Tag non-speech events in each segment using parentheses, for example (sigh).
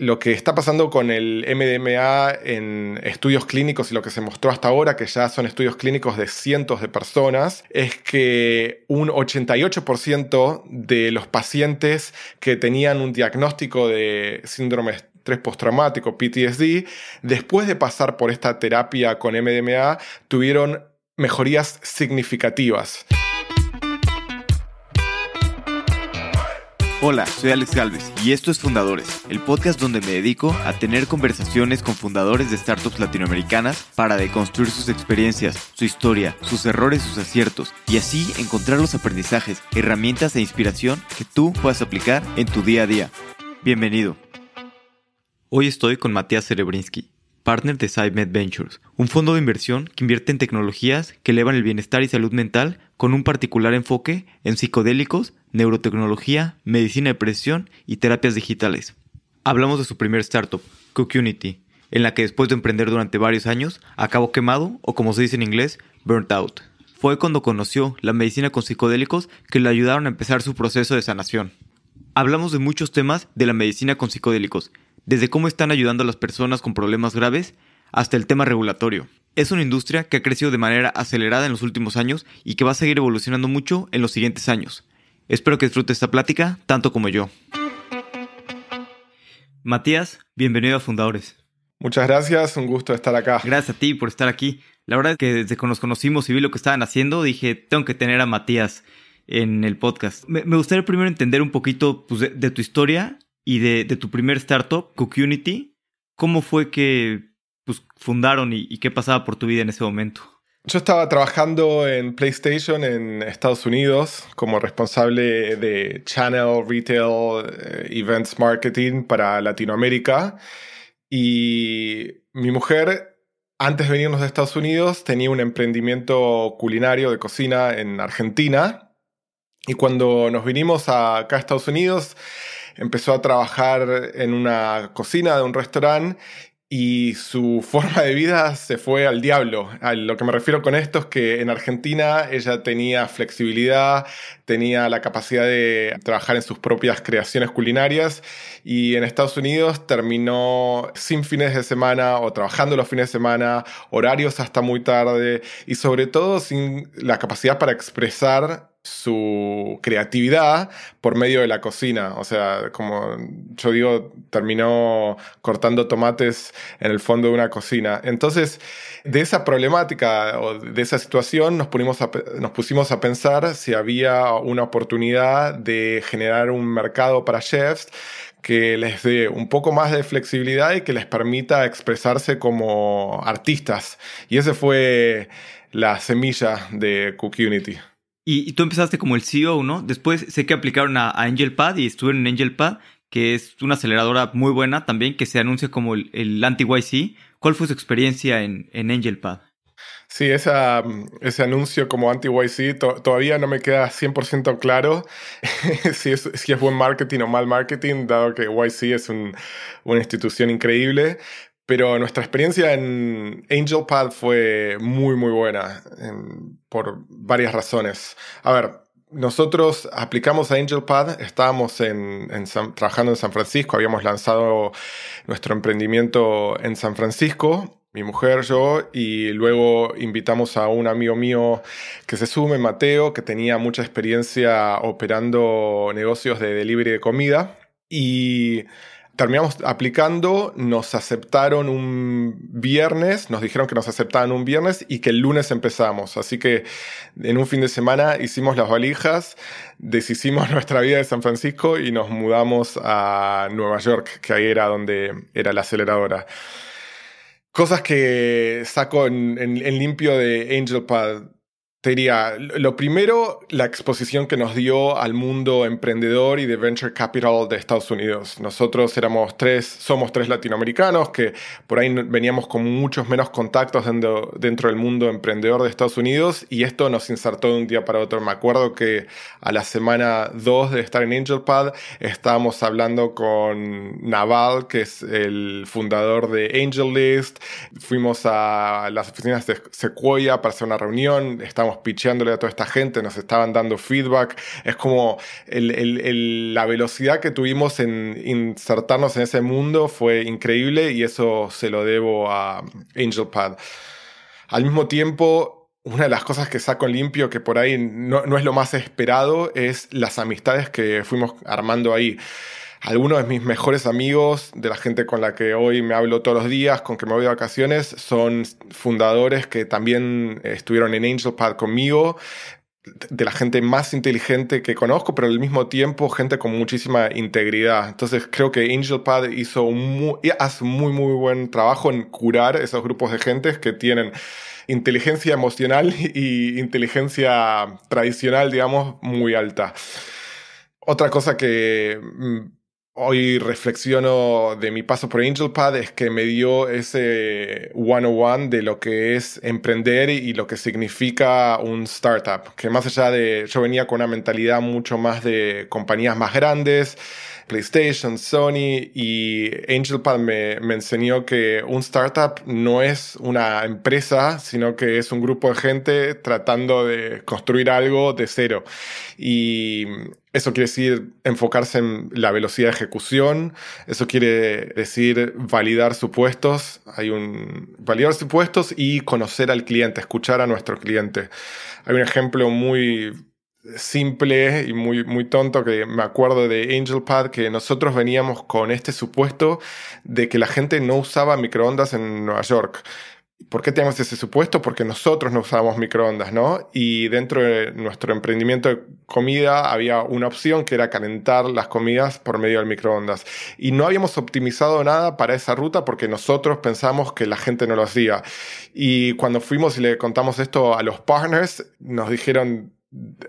lo que está pasando con el MDMA en estudios clínicos y lo que se mostró hasta ahora, que ya son estudios clínicos de cientos de personas, es que un 88% de los pacientes que tenían un diagnóstico de síndrome estrés postraumático, PTSD, después de pasar por esta terapia con MDMA, tuvieron mejorías significativas. Hola, soy Alex Galvez y esto es Fundadores, el podcast donde me dedico a tener conversaciones con fundadores de startups latinoamericanas para deconstruir sus experiencias, su historia, sus errores, sus aciertos y así encontrar los aprendizajes, herramientas e inspiración que tú puedas aplicar en tu día a día. Bienvenido. Hoy estoy con Matías Cerebrinsky, partner de SideMed Ventures, un fondo de inversión que invierte en tecnologías que elevan el bienestar y salud mental con un particular enfoque en psicodélicos, neurotecnología, medicina de precisión y terapias digitales. Hablamos de su primer startup, Cookunity, en la que después de emprender durante varios años, acabó quemado o como se dice en inglés, burnt out. Fue cuando conoció la medicina con psicodélicos que le ayudaron a empezar su proceso de sanación. Hablamos de muchos temas de la medicina con psicodélicos, desde cómo están ayudando a las personas con problemas graves hasta el tema regulatorio. Es una industria que ha crecido de manera acelerada en los últimos años y que va a seguir evolucionando mucho en los siguientes años. Espero que disfrute esta plática tanto como yo. Matías, bienvenido a Fundadores. Muchas gracias, un gusto estar acá. Gracias a ti por estar aquí. La verdad es que desde que nos conocimos y vi lo que estaban haciendo, dije, tengo que tener a Matías en el podcast. Me, gustaría primero entender un poquito pues, de, tu historia y de, tu primer startup, Cookunity. ¿Cómo fue que pues, fundaron y, qué pasaba por tu vida en ese momento? Yo estaba trabajando en PlayStation en Estados Unidos como responsable de Channel, Retail, eh, Events Marketing para Latinoamérica. Y mi mujer, antes de venirnos de Estados Unidos, tenía un emprendimiento culinario de cocina en Argentina. Y cuando nos vinimos acá a Estados Unidos, empezó a trabajar en una cocina de un restaurante y su forma de vida se fue al diablo. A lo que me refiero con esto es que en Argentina ella tenía flexibilidad, tenía la capacidad de trabajar en sus propias creaciones culinarias y en Estados Unidos terminó sin fines de semana o trabajando los fines de semana, horarios hasta muy tarde y sobre todo sin la capacidad para expresar su creatividad por medio de la cocina. O sea, como yo digo, terminó cortando tomates en el fondo de una cocina. Entonces, de esa problemática o de esa situación nos, pusimos a pensar si había una oportunidad de generar un mercado para chefs que les dé un poco más de flexibilidad y que les permita expresarse como artistas. Y esa fue la semilla de Cook Unity. Y, tú empezaste como el CEO, ¿no? Después sé que aplicaron a, AngelPad y estuvieron en AngelPad, que es una aceleradora muy buena también, que se anuncia como el, anti-YC. ¿Cuál fue su experiencia en, AngelPad? Sí, ese anuncio como anti-YC todavía no me queda 100% claro (laughs) si, es, si es buen marketing o mal marketing, dado que YC es una institución increíble. Pero nuestra experiencia en AngelPad fue muy, muy buena por varias razones. A ver, nosotros aplicamos a AngelPad, estábamos en, trabajando en San Francisco, habíamos lanzado nuestro emprendimiento en San Francisco, mi mujer, yo, y luego invitamos a un amigo mío que se sume, Mateo, que tenía mucha experiencia operando negocios de delivery de comida. Y terminamos aplicando, nos aceptaron un viernes, nos dijeron que nos aceptaban un viernes y que el lunes empezamos. Así que en un fin de semana hicimos las valijas, deshicimos (laughs) nuestra vida de San Francisco y nos mudamos a Nueva York, que ahí era donde era la aceleradora. Cosas que saco en, limpio de AngelPad te diría, lo primero, la exposición que nos dio al mundo emprendedor y de venture capital de Estados Unidos. Nosotros éramos tres, somos tres latinoamericanos que por ahí veníamos con muchos menos contactos dentro, dentro del mundo emprendedor de Estados Unidos y esto nos insertó de un día para otro. Me acuerdo que a la semana 2 de estar en AngelPad estábamos hablando con Naval, que es el fundador de AngelList. Fuimos a las oficinas de Sequoia para hacer una reunión. Estábamos estábamos a toda esta gente, nos estaban dando feedback. Es como la velocidad que tuvimos en insertarnos en ese mundo fue increíble y eso se lo debo a AngelPad. Al mismo tiempo, una de las cosas que saco limpio, que por ahí no, no es lo más esperado, es las amistades que fuimos armando ahí algunos de mis mejores amigos, de la gente con la que hoy me hablo todos los días, con que me voy de vacaciones, son fundadores que también estuvieron en AngelPad conmigo, de la gente más inteligente que conozco, pero al mismo tiempo gente con muchísima integridad. Entonces creo que AngelPad hizo un hace muy, muy buen trabajo en curar esos grupos de gente que tienen inteligencia emocional (laughs) y inteligencia tradicional, digamos, muy alta. Otra cosa que mm, hoy reflexiono de mi paso por AngelPad es que me dio ese 101 de lo que es emprender y lo que significa un startup. Que más allá de, yo venía con una mentalidad mucho más de compañías más grandes, PlayStation, Sony y AngelPad me, me, enseñó que un startup no es una empresa, sino que es un grupo de gente tratando de construir algo de cero. Y eso quiere decir enfocarse en la velocidad de ejecución, eso quiere decir validar supuestos, hay un validar supuestos y conocer al cliente, escuchar a nuestro cliente. Hay un ejemplo muy simple y muy, muy tonto que me acuerdo de AngelPad, que nosotros veníamos con este supuesto de que la gente no usaba microondas en Nueva York. ¿Por qué tenemos ese supuesto? Porque nosotros no usábamos microondas, ¿no? Y dentro de nuestro emprendimiento de comida había una opción que era calentar las comidas por medio del microondas. Y no habíamos optimizado nada para esa ruta porque nosotros pensamos que la gente no lo hacía. Y cuando fuimos y le contamos esto a los partners, nos dijeron,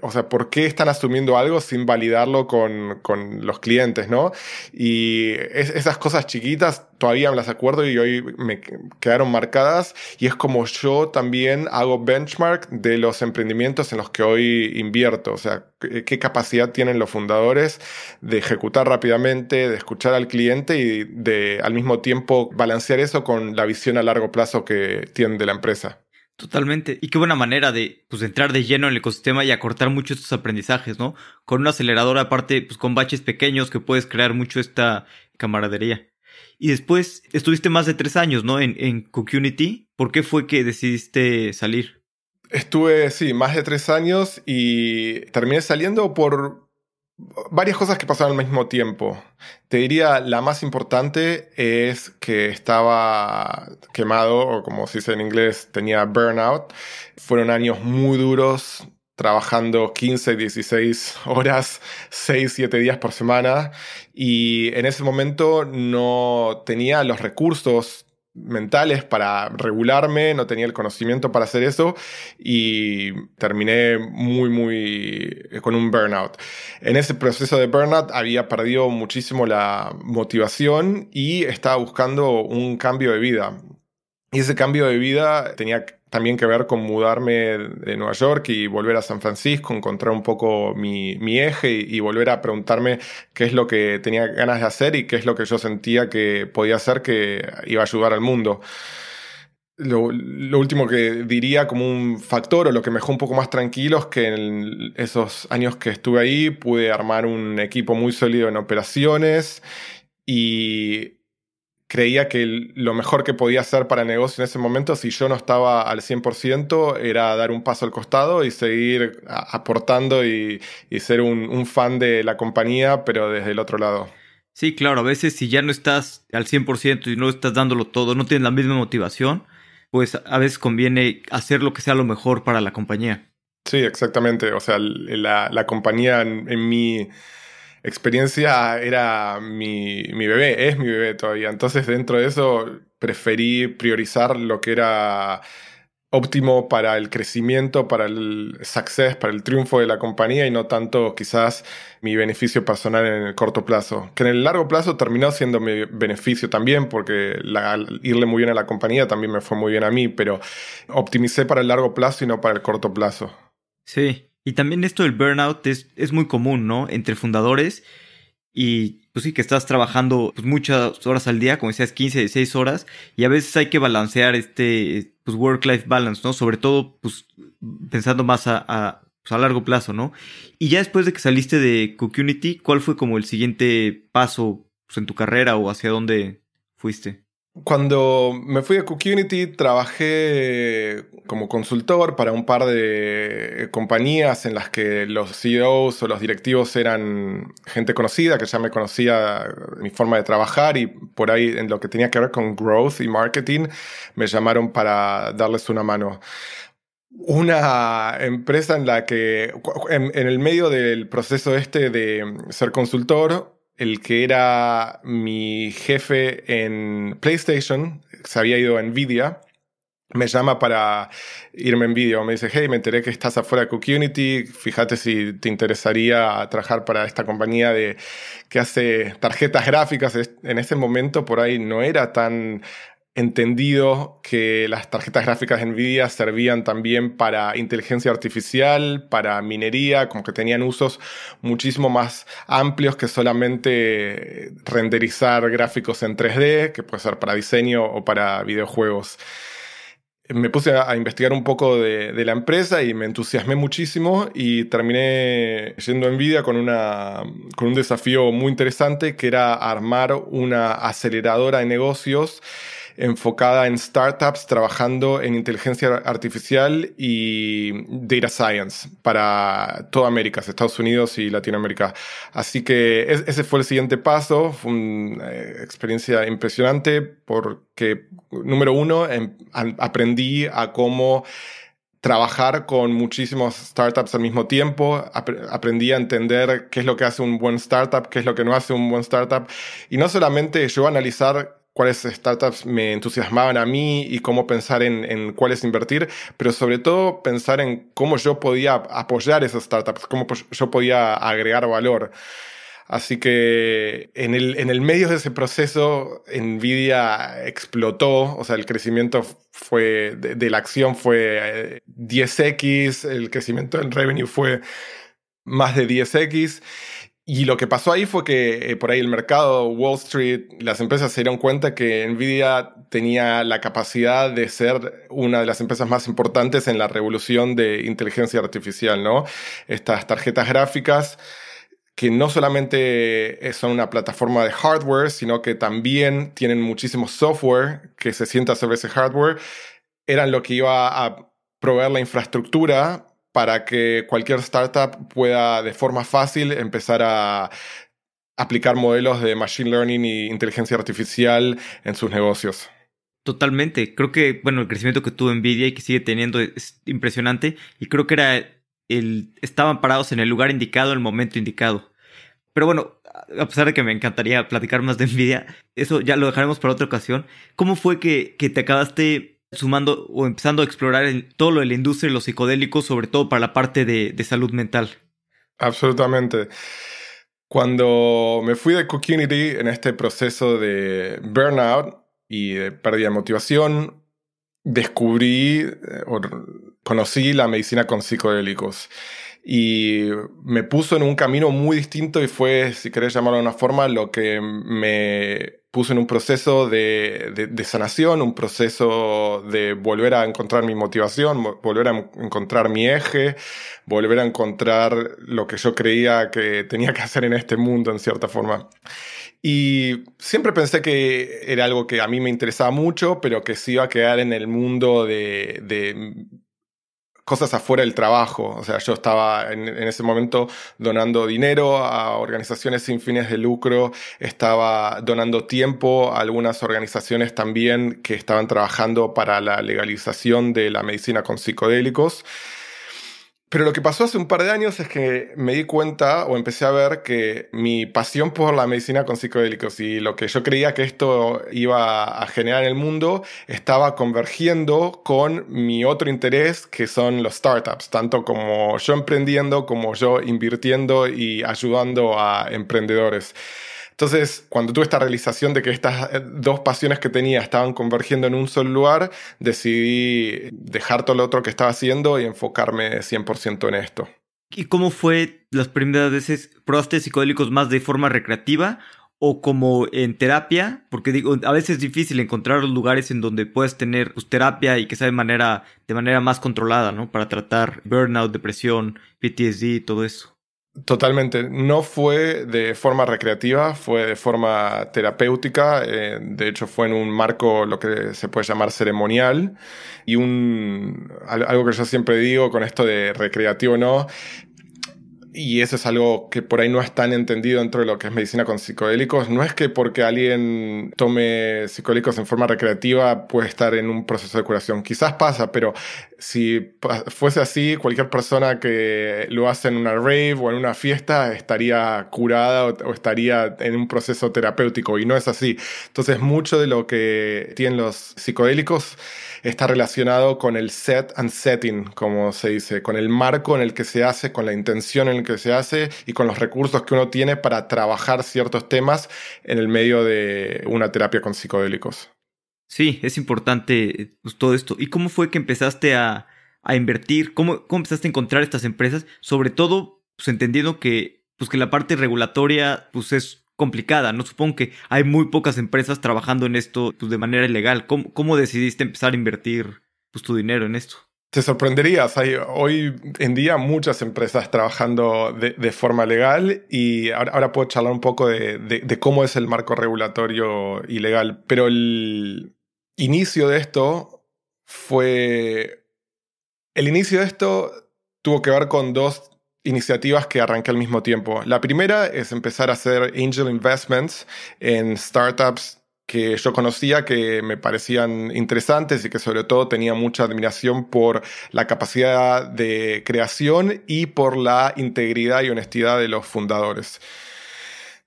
o sea, ¿por qué están asumiendo algo sin validarlo con, con los clientes, no? Y esas cosas chiquitas todavía me las acuerdo y hoy me quedaron marcadas y es como yo también hago benchmark de los emprendimientos en los que hoy invierto, o sea, qué capacidad tienen los fundadores de ejecutar rápidamente, de escuchar al cliente y de al mismo tiempo balancear eso con la visión a largo plazo que tienen de la empresa. Totalmente. Y qué buena manera de pues, entrar de lleno en el ecosistema y acortar mucho estos aprendizajes, ¿no? Con una aceleradora aparte, pues con baches pequeños que puedes crear mucho esta camaradería. Y después estuviste más de tres años, ¿no? En, en Community. ¿Por qué fue que decidiste salir? Estuve, sí, más de tres años y terminé saliendo por varias cosas que pasaron al mismo tiempo. Te diría, la más importante es que estaba quemado, o como se dice en inglés, tenía burnout. Fueron años muy duros, trabajando 15, 16 horas, 6, 7 días por semana. Y en ese momento no tenía los recursos mentales para regularme, no tenía el conocimiento para hacer eso y terminé muy, muy con un burnout. En ese proceso de burnout había perdido muchísimo la motivación y estaba buscando un cambio de vida. Y ese cambio de vida tenía también que ver con mudarme de Nueva York y volver a San Francisco, encontrar un poco mi, mi eje y, volver a preguntarme qué es lo que tenía ganas de hacer y qué es lo que yo sentía que podía hacer que iba a ayudar al mundo. Lo, lo, último que diría como un factor o lo que me dejó un poco más tranquilo es que en esos años que estuve ahí pude armar un equipo muy sólido en operaciones y creía que lo mejor que podía hacer para el negocio en ese momento, si yo no estaba al 100%, era dar un paso al costado y seguir aportando y, ser un, fan de la compañía, pero desde el otro lado. Sí, claro, a veces si ya no estás al 100% y no estás dándolo todo, no tienes la misma motivación, pues a veces conviene hacer lo que sea lo mejor para la compañía. Sí, exactamente. O sea, la, la compañía en mi experiencia era mi, mi, bebé, es mi bebé todavía. Entonces dentro de eso preferí priorizar lo que era óptimo para el crecimiento, para el success, para el triunfo de la compañía y no tanto quizás mi beneficio personal en el corto plazo. Que en el largo plazo terminó siendo mi beneficio también porque irle muy bien a la compañía también me fue muy bien a mí, pero optimicé para el largo plazo y no para el corto plazo. Sí, y también esto del burnout es, es muy común, ¿no? Entre fundadores. y pues sí, que estás trabajando pues, muchas horas al día, como decías, 15, 16 horas, y a veces hay que balancear este pues, work-life balance, ¿no? Sobre todo, pues pensando más a, pues, a, largo plazo, ¿no? Y ya después de que saliste de Community, ¿cuál fue como el siguiente paso pues, en tu carrera o hacia dónde fuiste? Cuando me fui a Community trabajé como consultor para un par de compañías en las que los CEOs o los directivos eran gente conocida, que ya me conocía mi forma de trabajar y por ahí en lo que tenía que ver con growth y marketing me llamaron para darles una mano. Una empresa en la que, en, el medio del proceso este de ser consultor, el que era mi jefe en PlayStation, se había ido a Nvidia, me llama para irme en vídeo. Me dice, hey, me enteré que estás afuera de Community, fíjate si te interesaría trabajar para esta compañía de, que hace tarjetas gráficas. En ese momento por ahí no era tan entendido que las tarjetas gráficas Nvidia servían también para inteligencia artificial, para minería, como que tenían usos muchísimo más amplios que solamente renderizar gráficos en 3D, que puede ser para diseño o para videojuegos. Me puse a, investigar un poco de, de, la empresa y me entusiasmé muchísimo y terminé yendo a Nvidia con, una, con un desafío muy interesante que era armar una aceleradora de negocios enfocada en startups trabajando en inteligencia artificial y data science para toda América, Estados Unidos y Latinoamérica. Así que ese fue el siguiente paso, fue una eh, experiencia impresionante porque, número uno, em, aprendí a cómo trabajar con muchísimos startups al mismo tiempo, aprendí a entender qué es lo que hace un buen startup, qué es lo que no hace un buen startup, y no solamente yo analizar cuáles startups me entusiasmaban a mí y cómo pensar en, cuáles invertir, pero sobre todo pensar en cómo yo podía apoyar esas startups, cómo yo podía agregar valor. Así que en el, medio de ese proceso, Nvidia explotó, o sea, el crecimiento fue de, de la acción fue 10x, eh, el crecimiento del revenue fue más de 10x. Y lo que pasó ahí fue que eh, por ahí el mercado, Wall Street, las empresas se dieron cuenta que Nvidia tenía la capacidad de ser una de las empresas más importantes en la revolución de inteligencia artificial, ¿no? Estas tarjetas gráficas que no solamente eh, son una plataforma de hardware, sino que también tienen muchísimo software que se sienta sobre ese hardware, eran lo que iba a proveer la infraestructura para que cualquier startup pueda de forma fácil empezar a aplicar modelos de machine learning y inteligencia artificial en sus negocios. Totalmente. Creo que, bueno, el crecimiento que tuvo Nvidia y que sigue teniendo es impresionante. Y creo que era el. estaban parados en el lugar indicado, en el momento indicado. Pero bueno, a pesar de que me encantaría platicar más de Nvidia, eso ya lo dejaremos para otra ocasión. ¿Cómo fue que, que te acabaste sumando o empezando a explorar todo lo de la industria y los psicodélicos, sobre todo para la parte de, salud mental. Absolutamente. Cuando me fui de Community en este proceso de burnout y de pérdida de motivación, descubrí eh, o conocí la medicina con psicodélicos y me puso en un camino muy distinto y fue, si querés llamarlo de una forma, lo que me puso en un proceso de, de, sanación, un proceso de volver a encontrar mi motivación, volver a encontrar mi eje, volver a encontrar lo que yo creía que tenía que hacer en este mundo, en cierta forma. Y siempre pensé que era algo que a mí me interesaba mucho, pero que se iba a quedar en el mundo de, de cosas afuera del trabajo. O sea, yo estaba en, ese momento donando dinero a organizaciones sin fines de lucro, estaba donando tiempo a algunas organizaciones también que estaban trabajando para la legalización de la medicina con psicodélicos. Pero lo que pasó hace un par de años es que me di cuenta o empecé a ver que mi pasión por la medicina con psicodélicos y lo que yo creía que esto iba a generar en el mundo estaba convergiendo con mi otro interés que son los startups, tanto como yo emprendiendo como yo invirtiendo y ayudando a emprendedores. Entonces, cuando tuve esta realización de que estas eh, dos pasiones que tenía estaban convergiendo en un solo lugar, decidí dejar todo lo otro que estaba haciendo y enfocarme 100% en esto. ¿Y cómo fue las primeras veces? ¿Probaste psicodélicos más de forma recreativa o como en terapia, porque digo, a veces es difícil encontrar lugares en donde puedes tener pues, terapia y que sea de manera, de manera más controlada, ¿no? Para tratar burnout, depresión, PTSD, todo eso. Totalmente. No fue de forma recreativa, fue de forma terapéutica. Eh, de hecho, fue en un marco lo que se puede llamar ceremonial. Y un, algo que yo siempre digo con esto de recreativo no, y eso es algo que por ahí no es tan entendido dentro de lo que es medicina con psicodélicos. No es que porque alguien tome psicodélicos en forma recreativa puede estar en un proceso de curación. Quizás pasa, pero si fuese así, cualquier persona que lo hace en una rave o en una fiesta estaría curada o, estaría en un proceso terapéutico y no es así. Entonces mucho de lo que tienen los psicodélicos está relacionado con el set and setting, como se dice, con el marco en el que se hace, con la intención en el que se hace y con los recursos que uno tiene para trabajar ciertos temas en el medio de una terapia con psicodélicos. Sí, es importante pues, todo esto. ¿Y cómo fue que empezaste a, invertir? ¿Cómo, ¿Cómo, empezaste a encontrar estas empresas? Sobre todo, pues entendiendo que, pues, que la parte regulatoria pues, es complicada, ¿no? Supongo que hay muy pocas empresas trabajando en esto pues, de manera ilegal. ¿Cómo, decidiste empezar a invertir pues, tu dinero en esto? Te sorprenderías, hay hoy en día muchas empresas trabajando de, forma legal y ahora, puedo charlar un poco de, cómo es el marco regulatorio ilegal, pero el inicio de esto fue... El inicio de esto tuvo que ver con dos iniciativas que arranqué al mismo tiempo. La primera es empezar a hacer angel investments en startups que yo conocía, que me parecían interesantes y que sobre todo tenía mucha admiración por la capacidad de creación y por la integridad y honestidad de los fundadores.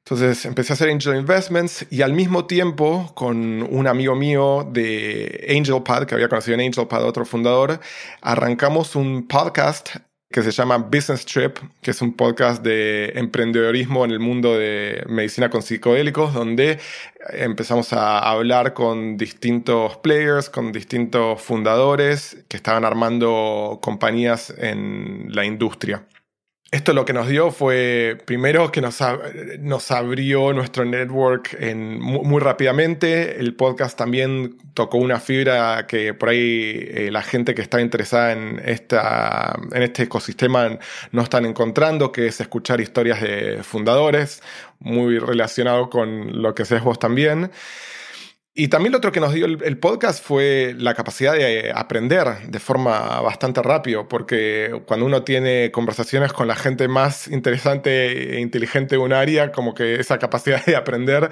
Entonces empecé a hacer angel investments y al mismo tiempo con un amigo mío de AngelPad, que había conocido en AngelPad, otro fundador, arrancamos un podcast que se llama Business Trip, que es un podcast de emprendedorismo en el mundo de medicina con psicodélicos, donde empezamos a hablar con distintos players, con distintos fundadores que estaban armando compañías en la industria. Esto lo que nos dio fue, primero, que nos, nos abrió nuestro network muy, rápidamente. El podcast también tocó una fibra que por ahí eh, la gente que está interesada en, esta, en este ecosistema no están encontrando, que es escuchar historias de fundadores, muy relacionado con lo que haces vos también. Y también lo otro que nos dio el, podcast fue la capacidad de aprender de forma bastante rápido, porque cuando uno tiene conversaciones con la gente más interesante e inteligente de un área, como que esa capacidad de aprender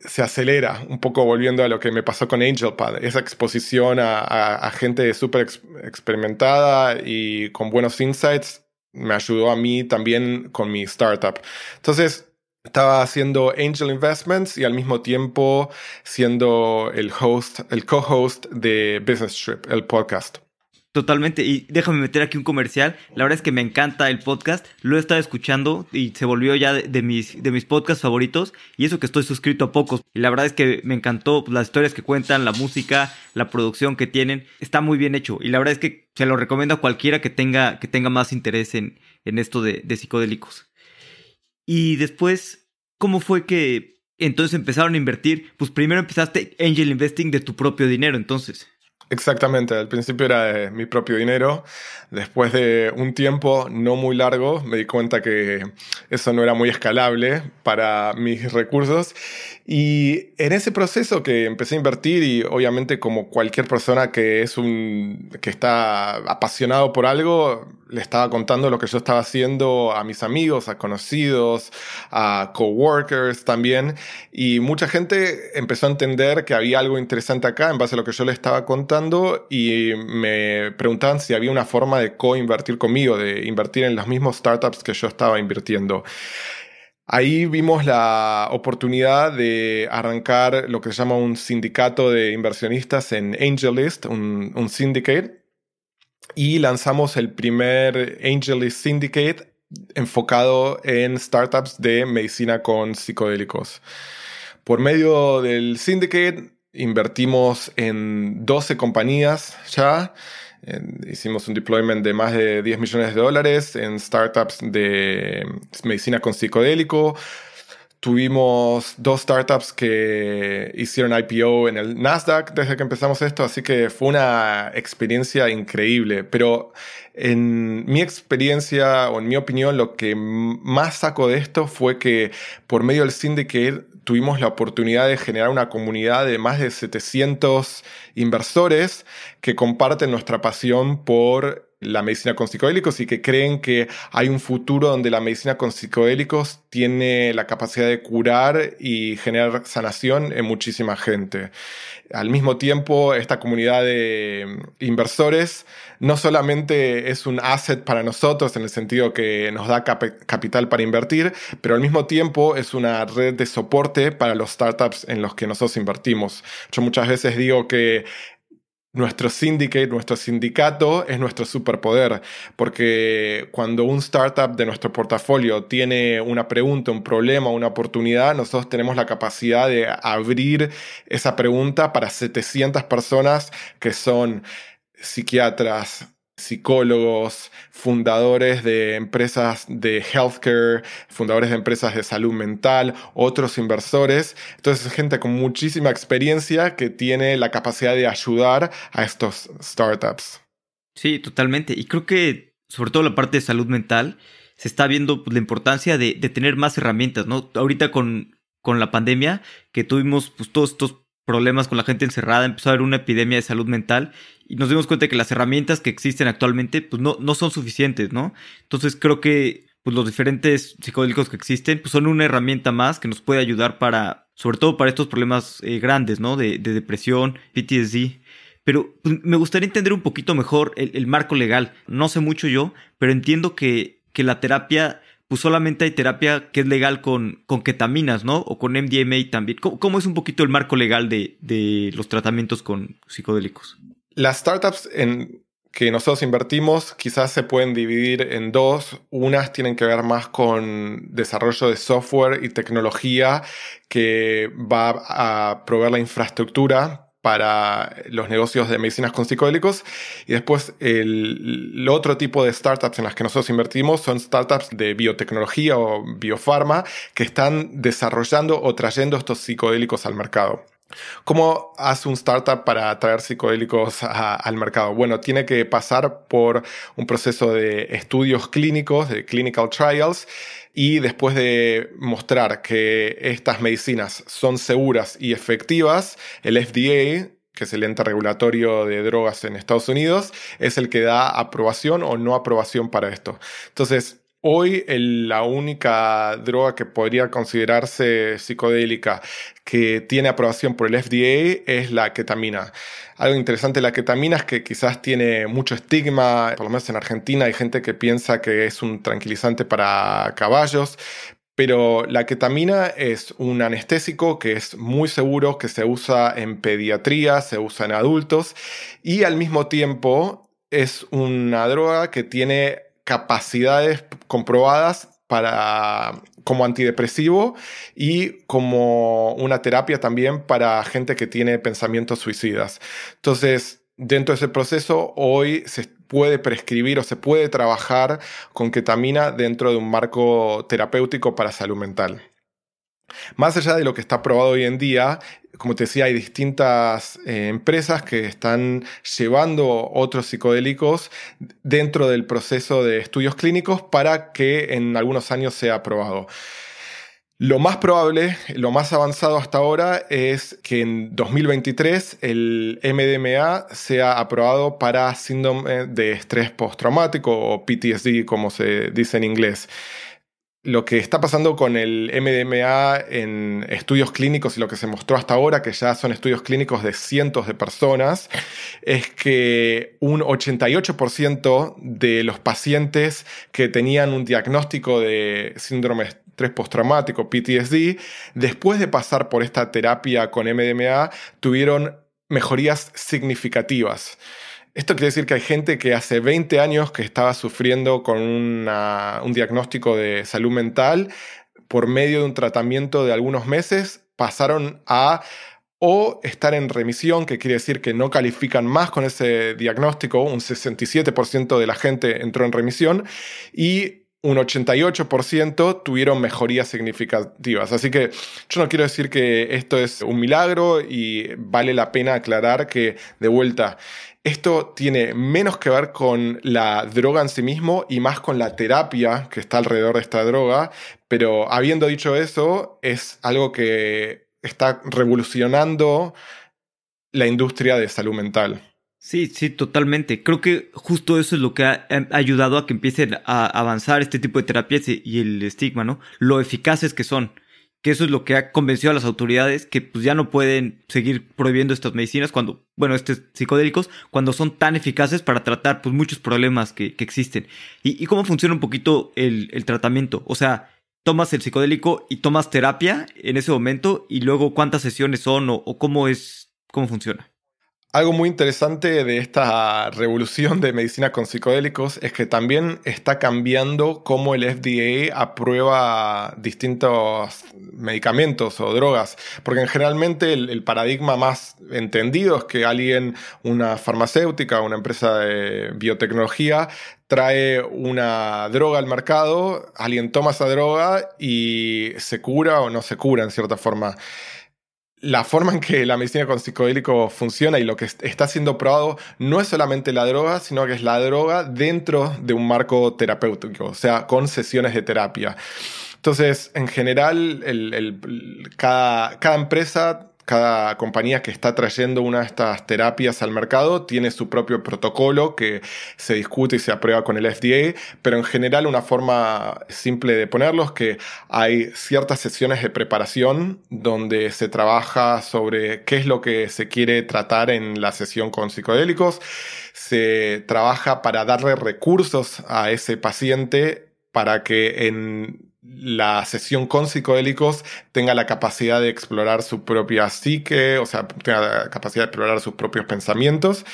se acelera, un poco volviendo a lo que me pasó con AngelPad, esa exposición a, gente súper experimentada y con buenos insights me ayudó a mí también con mi startup. Entonces, estaba haciendo angel investments y al mismo tiempo siendo el host, el co-host de Business Trip, el podcast. Totalmente. Y déjame meter aquí un comercial. La verdad es que me encanta el podcast. Lo he estado escuchando y se volvió ya de, mis, de mis podcasts favoritos. Y eso que estoy suscrito a pocos. Y la verdad es que me encantó las historias que cuentan, la música, la producción que tienen. Está muy bien hecho. Y la verdad es que se lo recomiendo a cualquiera que tenga, que tenga más interés en, en esto de, de psicodélicos. Y después, ¿cómo fue que entonces empezaron a invertir? Pues primero empezaste angel investing de tu propio dinero, entonces. Exactamente, al principio era de mi propio dinero. Después de un tiempo no muy largo me di cuenta que eso no era muy escalable para mis recursos y en ese proceso que empecé a invertir y obviamente como cualquier persona que es un que está apasionado por algo, le estaba contando lo que yo estaba haciendo a mis amigos, a conocidos, a coworkers también y mucha gente empezó a entender que había algo interesante acá en base a lo que yo le estaba contando y me preguntaban si había una forma de co-invertir conmigo, de invertir en los mismos startups que yo estaba invirtiendo. Ahí vimos la oportunidad de arrancar lo que se llama un sindicato de inversionistas en AngelList, un, un syndicate, y lanzamos el primer AngelList Syndicate enfocado en startups de medicina con psicodélicos. Por medio del syndicate invertimos en 12 compañías ya hicimos un deployment de más de 10 millones de dólares en startups de medicina con psicodélico. Tuvimos dos startups que hicieron IPO en el Nasdaq desde que empezamos esto, así que fue una experiencia increíble. Pero en mi experiencia o en mi opinión, lo que más saco de esto fue que por medio del syndicate tuvimos la oportunidad de generar una comunidad de más de 700 inversores que comparten nuestra pasión por la medicina con psicodélicos y que creen que hay un futuro donde la medicina con psicodélicos tiene la capacidad de curar y generar sanación en muchísima gente. Al mismo tiempo, esta comunidad de inversores no solamente es un asset para nosotros en el sentido que nos da capital para invertir, pero al mismo tiempo es una red de soporte para los startups en los que nosotros invertimos. Yo muchas veces digo que nuestro syndicate, nuestro sindicato es nuestro superpoder, porque cuando un startup de nuestro portafolio tiene una pregunta, un problema, una oportunidad, nosotros tenemos la capacidad de abrir esa pregunta para 700 personas que son psiquiatras, psicólogos, fundadores de empresas de healthcare, fundadores de empresas de salud mental, otros inversores. Entonces, gente con muchísima experiencia que tiene la capacidad de ayudar a estos startups. Sí, totalmente. Y creo que, sobre todo la parte de salud mental, se está viendo pues, la importancia de, tener más herramientas, ¿no? Ahorita con, con la pandemia, que tuvimos pues, todos estos problemas con la gente encerrada, empezó a haber una epidemia de salud mental y nos dimos cuenta que las herramientas que existen actualmente pues no, no son suficientes, ¿no? Entonces creo que pues los diferentes psicodélicos que existen pues son una herramienta más que nos puede ayudar para, sobre todo para estos problemas eh, grandes, ¿no? De, de, depresión, PTSD. Pero pues, me gustaría entender un poquito mejor el, el marco legal. No sé mucho yo, pero entiendo que, que la terapia pues solamente hay terapia que es legal con, con ketaminas, ¿no? O con MDMA también. ¿Cómo, es un poquito el marco legal de, de, los tratamientos con psicodélicos? Las startups en que nosotros invertimos quizás se pueden dividir en dos. Unas tienen que ver más con desarrollo de software y tecnología que va a proveer la infraestructura para los negocios de medicinas con psicodélicos. Y después el, otro tipo de startups en las que nosotros invertimos son startups de biotecnología o biofarma que están desarrollando o trayendo estos psicodélicos al mercado. ¿Cómo hace un startup para traer psicodélicos al mercado? Bueno, tiene que pasar por un proceso de estudios clínicos, de clinical trials, y después de mostrar que estas medicinas son seguras y efectivas, el FDA, que es el ente regulatorio de drogas en Estados Unidos, es el que da aprobación o no aprobación para esto. Entonces, Hoy la única droga que podría considerarse psicodélica que tiene aprobación por el FDA es la ketamina. Algo interesante de la ketamina es que quizás tiene mucho estigma, por lo menos en Argentina hay gente que piensa que es un tranquilizante para caballos, pero la ketamina es un anestésico que es muy seguro, que se usa en pediatría, se usa en adultos y al mismo tiempo es una droga que tiene capacidades comprobadas para como antidepresivo y como una terapia también para gente que tiene pensamientos suicidas. Entonces, dentro de ese proceso, hoy se puede prescribir o se puede trabajar con ketamina dentro de un marco terapéutico para salud mental. Más allá de lo que está probado hoy en día, como te decía, hay distintas eh, empresas que están llevando otros psicodélicos dentro del proceso de estudios clínicos para que en algunos años sea aprobado. Lo más probable, lo más avanzado hasta ahora es que en 2023 el MDMA sea aprobado para síndrome de estrés postraumático o PTSD como se dice en inglés lo que está pasando con el MDMA en estudios clínicos y lo que se mostró hasta ahora, que ya son estudios clínicos de cientos de personas, es que un 88% de los pacientes que tenían un diagnóstico de síndrome estrés postraumático, PTSD, después de pasar por esta terapia con MDMA, tuvieron mejorías significativas. Esto quiere decir que hay gente que hace 20 años que estaba sufriendo con un diagnóstico de salud mental, por medio de un tratamiento de algunos meses, pasaron a o estar en remisión, que quiere decir que no califican más con ese diagnóstico, un 67% de la gente entró en remisión y un 88% tuvieron mejorías significativas. Así que yo no quiero decir que esto es un milagro y vale la pena aclarar que, de vuelta, esto tiene menos que ver con la droga en sí mismo y más con la terapia que está alrededor de esta droga, pero habiendo dicho eso, es algo que está revolucionando la industria de salud mental. Sí, sí, totalmente. Creo que justo eso es lo que ha, ayudado a que empiecen a avanzar este tipo de terapias y el estigma, ¿no? Lo eficaces que son. Que eso es lo que ha convencido a las autoridades que pues ya no pueden seguir prohibiendo estas medicinas cuando, bueno, estos psicodélicos, cuando son tan eficaces para tratar pues muchos problemas que, existen. Y, cómo funciona un poquito el, tratamiento. O sea, tomas el psicodélico y tomas terapia en ese momento y luego cuántas sesiones son o, o cómo es, cómo funciona. Algo muy interesante de esta revolución de medicina con psicodélicos es que también está cambiando cómo el FDA aprueba distintos medicamentos o drogas, porque generalmente el, paradigma más entendido es que alguien, una farmacéutica, una empresa de biotecnología, trae una droga al mercado, alguien toma esa droga y se cura o no se cura en cierta forma la forma en que la medicina con psicodélico funciona y lo que está siendo probado no es solamente la droga, sino que es la droga dentro de un marco terapéutico, o sea, con sesiones de terapia. Entonces, en general, cada, cada empresa cada compañía que está trayendo una de estas terapias al mercado tiene su propio protocolo que se discute y se aprueba con el FDA, pero en general una forma simple de ponerlo es que hay ciertas sesiones de preparación donde se trabaja sobre qué es lo que se quiere tratar en la sesión con psicodélicos, se trabaja para darle recursos a ese paciente para que en la sesión con psicodélicos tenga la capacidad de explorar su propia psique, o sea, tenga la capacidad de explorar sus propios pensamientos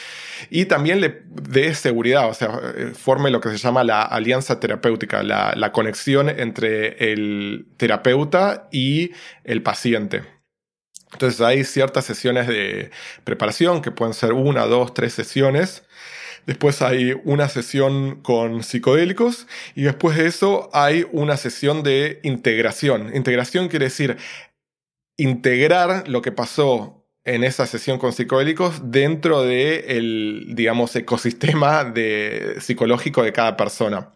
y también le dé seguridad, o sea, eh, forme lo que se llama la alianza terapéutica, la, la conexión entre el terapeuta y el paciente. Entonces hay ciertas sesiones de preparación que pueden ser una, dos, tres sesiones Después hay una sesión con psicodélicos y después de eso hay una sesión de integración. Integración quiere decir integrar lo que pasó en esa sesión con psicodélicos dentro del, digamos, ecosistema de, psicológico de cada persona.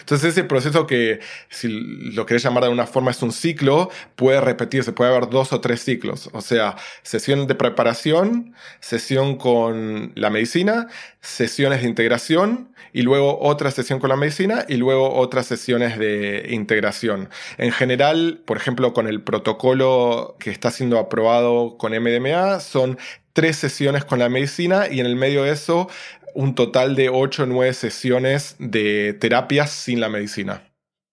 Entonces ese proceso que, si lo querés llamar de una forma, es un ciclo, puede repetirse, puede haber dos o tres ciclos. O sea, sesión de preparación, sesión con la medicina, sesiones de integración y luego otra sesión con la medicina y luego otras sesiones de integración. En general, por ejemplo, con el protocolo que está siendo aprobado con MDMA, son tres sesiones con la medicina y en el medio de eso un total de 8 o 9 sesiones de terapias sin la medicina.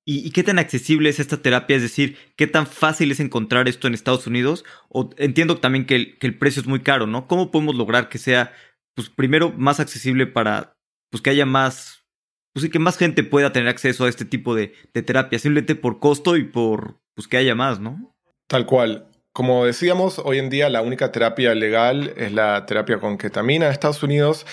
¿Y, qué tan accesible es esta terapia? Es decir, ¿qué tan fácil es encontrar esto en Estados Unidos? O entiendo también que el, precio es muy caro, ¿no? ¿Cómo podemos lograr que sea, pues primero, más accesible para, pues que haya más, pues sí, que más gente pueda tener acceso a este tipo de, de terapia, simplemente por costo y por, pues que haya más, ¿no? Tal cual. Como decíamos, hoy en día la única terapia legal es la terapia con ketamina en Estados Unidos.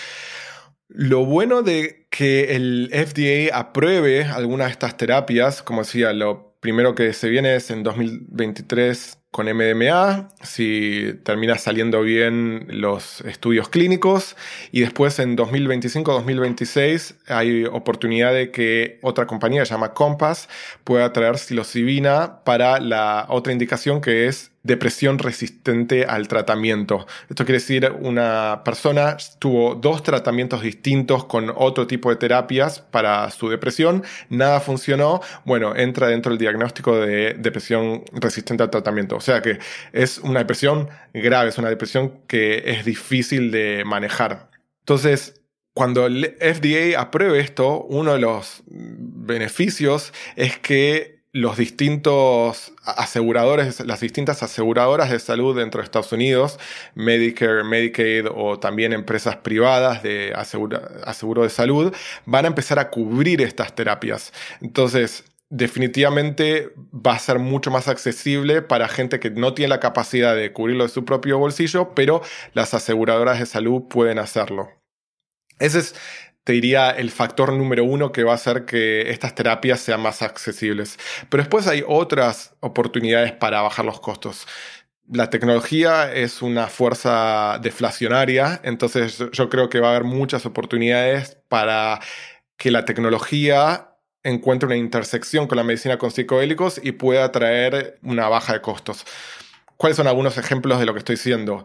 Lo bueno de que el FDA apruebe algunas de estas terapias, como decía, lo primero que se viene es en 2023 con MDMA, si termina saliendo bien los estudios clínicos, y después en 2025-2026 hay oportunidad de que otra compañía, se llama Compass, pueda traer psilocibina para la otra indicación que es depresión resistente al tratamiento. Esto quiere decir una persona tuvo dos tratamientos distintos con otro tipo de terapias para su depresión, nada funcionó, bueno, entra dentro del diagnóstico de depresión resistente al tratamiento. O sea que es una depresión grave, es una depresión que es difícil de manejar. Entonces, cuando el FDA apruebe esto, uno de los beneficios es que los distintos aseguradores, las distintas aseguradoras de salud dentro de Estados Unidos, Medicare, Medicaid o también empresas privadas de aseguro de salud, van a empezar a cubrir estas terapias. Entonces, definitivamente va a ser mucho más accesible para gente que no tiene la capacidad de cubrirlo de su propio bolsillo, pero las aseguradoras de salud pueden hacerlo. Ese es, te diría, el factor número uno que va a hacer que estas terapias sean más accesibles. Pero después hay otras oportunidades para bajar los costos. La tecnología es una fuerza deflacionaria, entonces yo creo que va a haber muchas oportunidades para que la tecnología encuentre una intersección con la medicina con psicodélicos y pueda traer una baja de costos. ¿Cuáles son algunos ejemplos de lo que estoy diciendo?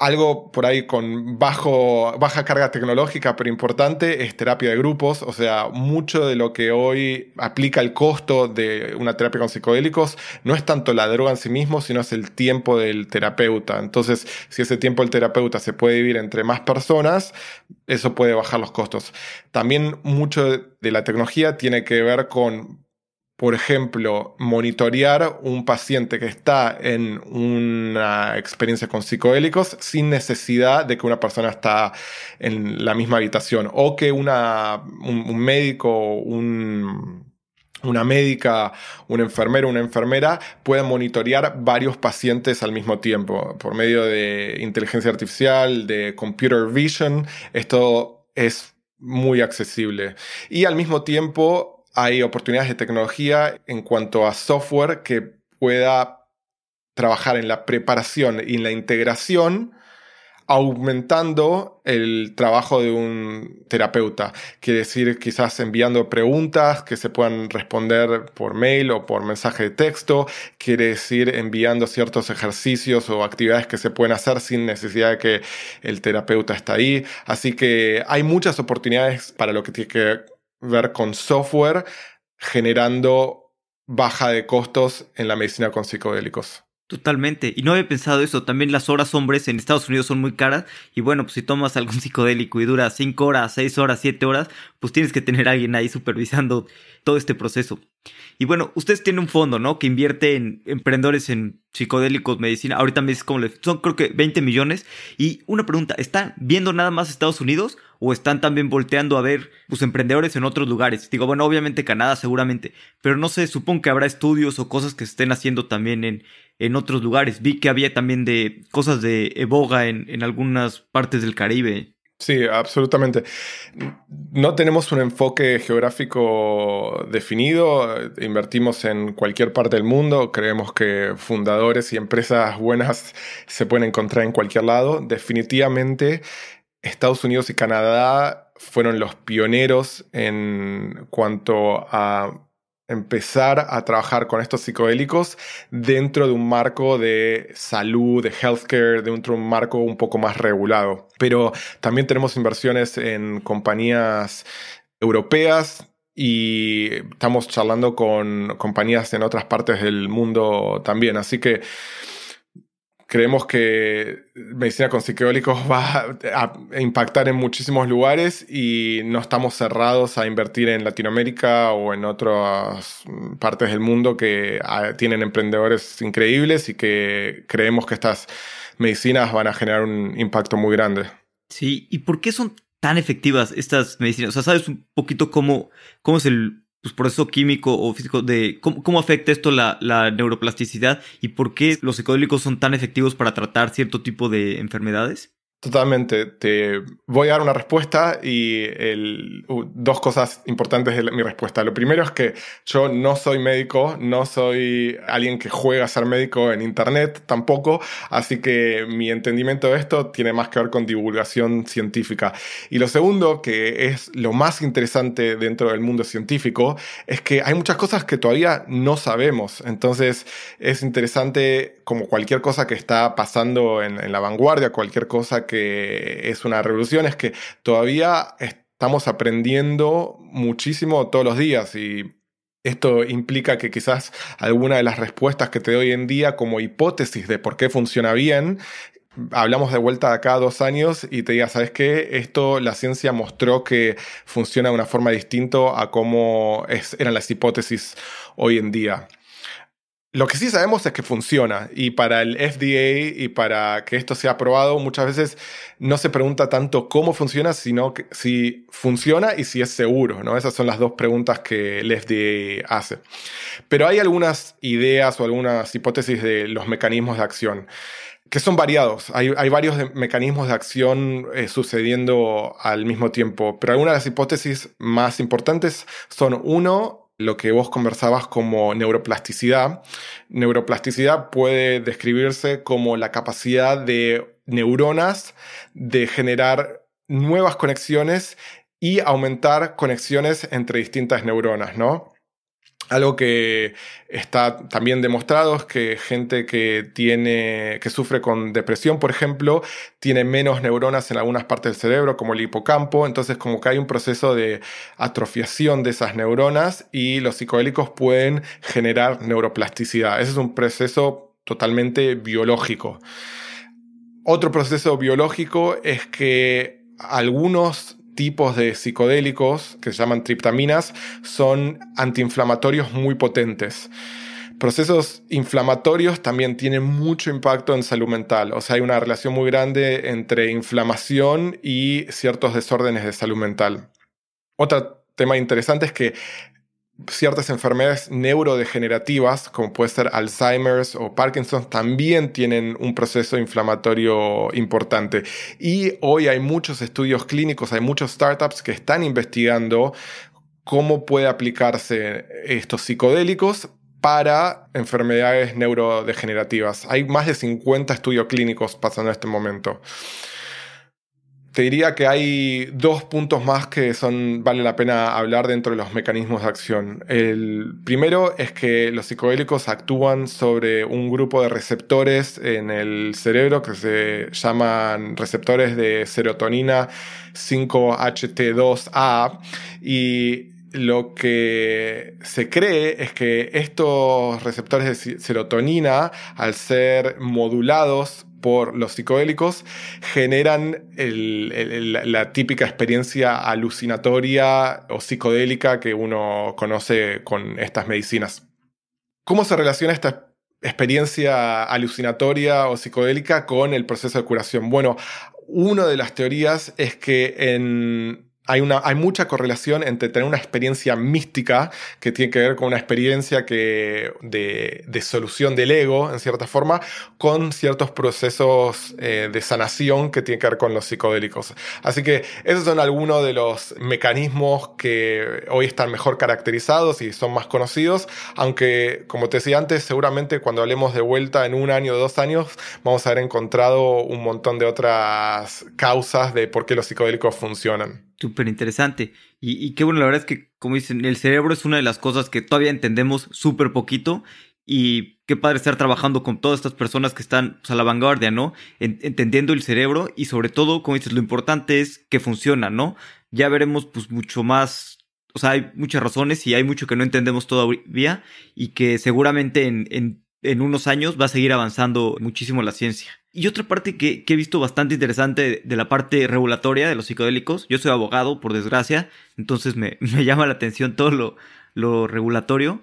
Algo por ahí con bajo, baja carga tecnológica, pero importante, es terapia de grupos. O sea, mucho de lo que hoy aplica el costo de una terapia con psicodélicos no es tanto la droga en sí mismo, sino es el tiempo del terapeuta. Entonces, si ese tiempo del terapeuta se puede dividir entre más personas, eso puede bajar los costos. También mucho de la tecnología tiene que ver con por ejemplo, monitorear un paciente que está en una experiencia con psicodélicos sin necesidad de que una persona está en la misma habitación o que una, un, médico, un, una médica, un enfermero, una enfermera puedan monitorear varios pacientes al mismo tiempo por medio de inteligencia artificial, de computer vision. Esto es muy accesible. Y al mismo tiempo hay oportunidades de tecnología en cuanto a software que pueda trabajar en la preparación y en la integración, aumentando el trabajo de un terapeuta. Quiere decir, quizás enviando preguntas que se puedan responder por mail o por mensaje de texto. Quiere decir, enviando ciertos ejercicios o actividades que se pueden hacer sin necesidad de que el terapeuta esté ahí. Así que hay muchas oportunidades para lo que tiene que ver con software generando baja de costos en la medicina con psicodélicos. Totalmente. Y no había pensado eso. También las horas hombres en Estados Unidos son muy caras. Y bueno, pues si tomas algún psicodélico y dura 5 horas, 6 horas, 7 horas, pues tienes que tener a alguien ahí supervisando todo este proceso. Y bueno, ustedes tienen un fondo, ¿no? Que invierte en emprendedores en psicodélicos, medicina. Ahorita me dices cómo le... Son creo que 20 millones. Y una pregunta, ¿están viendo nada más Estados Unidos o están también volteando a ver pues emprendedores en otros lugares? Digo, bueno, obviamente Canadá seguramente, pero no sé, supongo que habrá estudios o cosas que se estén haciendo también en, en otros lugares. Vi que había también de cosas de eboga en, en algunas partes del Caribe. Sí, absolutamente. No tenemos un enfoque geográfico definido, invertimos en cualquier parte del mundo, creemos que fundadores y empresas buenas se pueden encontrar en cualquier lado. Definitivamente Estados Unidos y Canadá fueron los pioneros en cuanto a empezar a trabajar con estos psicodélicos dentro de un marco de salud, de healthcare, dentro de un marco un poco más regulado. Pero también tenemos inversiones en compañías europeas y estamos charlando con compañías en otras partes del mundo también. Así que creemos que medicina con psicodélicos (laughs) va a impactar en muchísimos lugares y no estamos cerrados a invertir en Latinoamérica o en otras partes del mundo que ah, tienen emprendedores increíbles y que creemos que estas medicinas van a generar un impacto muy grande. Sí, ¿y por qué son tan efectivas estas medicinas? O sea, ¿sabes un poquito cómo, cómo es el pues, proceso químico o físico de cómo, afecta esto la, la, neuroplasticidad y por qué los psicodélicos son tan efectivos para tratar cierto tipo de enfermedades? Totalmente. Te voy a dar una respuesta y dos cosas importantes de mi respuesta. Lo primero es que yo no soy médico, no soy alguien que juega a ser médico en Internet tampoco, así que mi entendimiento de esto tiene más que ver con divulgación científica. Y lo segundo, que es lo más interesante dentro del mundo científico, es que hay muchas cosas que todavía no sabemos. Entonces es interesante como cualquier cosa que está pasando en, en la vanguardia, cualquier cosa que es una revolución es que todavía estamos aprendiendo muchísimo todos los días y esto implica que quizás alguna de las respuestas que te doy hoy en día como hipótesis de por qué funciona bien, hablamos de vuelta acá dos años y te diga, ¿sabes qué? Esto la ciencia mostró que funciona de una forma distinta a cómo eran las hipótesis hoy en día. Lo que sí sabemos es que funciona y para el FDA y para que esto sea aprobado muchas veces no se pregunta tanto cómo funciona, sino que si funciona y si es seguro, ¿no? Esas son las dos preguntas que el FDA hace. Pero hay algunas ideas o algunas hipótesis de los mecanismos de acción que son variados. Hay, varios mecanismos de acción eh, sucediendo al mismo tiempo, pero algunas de las hipótesis más importantes son uno, lo que vos conversabas como neuroplasticidad. Neuroplasticidad puede describirse como la capacidad de neuronas de generar nuevas conexiones y aumentar conexiones entre distintas neuronas, ¿no? Algo que está también demostrado es que gente que tiene, que sufre con depresión, por ejemplo, tiene menos neuronas en algunas partes del cerebro, como el hipocampo. Entonces, como que hay un proceso de atrofiación de esas neuronas y los psicodélicos pueden generar neuroplasticidad. Ese es un proceso totalmente biológico. Otro proceso biológico es que algunos tipos de psicodélicos que se llaman triptaminas son antiinflamatorios muy potentes. Procesos inflamatorios también tienen mucho impacto en salud mental, o sea, hay una relación muy grande entre inflamación y ciertos desórdenes de salud mental. Otro tema interesante es que ciertas enfermedades neurodegenerativas, como puede ser Alzheimer's o Parkinson, también tienen un proceso inflamatorio importante. Y hoy hay muchos estudios clínicos, hay muchos startups que están investigando cómo puede aplicarse estos psicodélicos para enfermedades neurodegenerativas. Hay más de 50 estudios clínicos pasando en este momento. Te diría que hay dos puntos más que son, vale la pena hablar dentro de los mecanismos de acción. El primero es que los psicodélicos actúan sobre un grupo de receptores en el cerebro que se llaman receptores de serotonina 5HT2A y lo que se cree es que estos receptores de serotonina, al ser modulados por los psicodélicos generan la típica experiencia alucinatoria o psicodélica que uno conoce con estas medicinas. ¿Cómo se relaciona esta experiencia alucinatoria o psicodélica con el proceso de curación? Bueno, una de las teorías es que en hay, una, hay mucha correlación entre tener una experiencia mística que tiene que ver con una experiencia que, de, de solución del ego, en cierta forma, con ciertos procesos eh, de sanación que tienen que ver con los psicodélicos. Así que esos son algunos de los mecanismos que hoy están mejor caracterizados y son más conocidos, aunque, como te decía antes, seguramente cuando hablemos de vuelta en un año o dos años, vamos a haber encontrado un montón de otras causas de por qué los psicodélicos funcionan. Súper interesante. Y, qué bueno, la verdad es que, como dicen, el cerebro es una de las cosas que todavía entendemos súper poquito. Y qué padre estar trabajando con todas estas personas que están pues, a la vanguardia, ¿no? entendiendo el cerebro y sobre todo, como dices, lo importante es que funciona, ¿no? Ya veremos pues mucho más, o sea, hay muchas razones y hay mucho que no entendemos todavía y que seguramente en, en unos años va a seguir avanzando muchísimo la ciencia. Y otra parte que, he visto bastante interesante de, la parte regulatoria de los psicodélicos, yo soy abogado, por desgracia, entonces me, (laughs) llama la atención todo lo, regulatorio.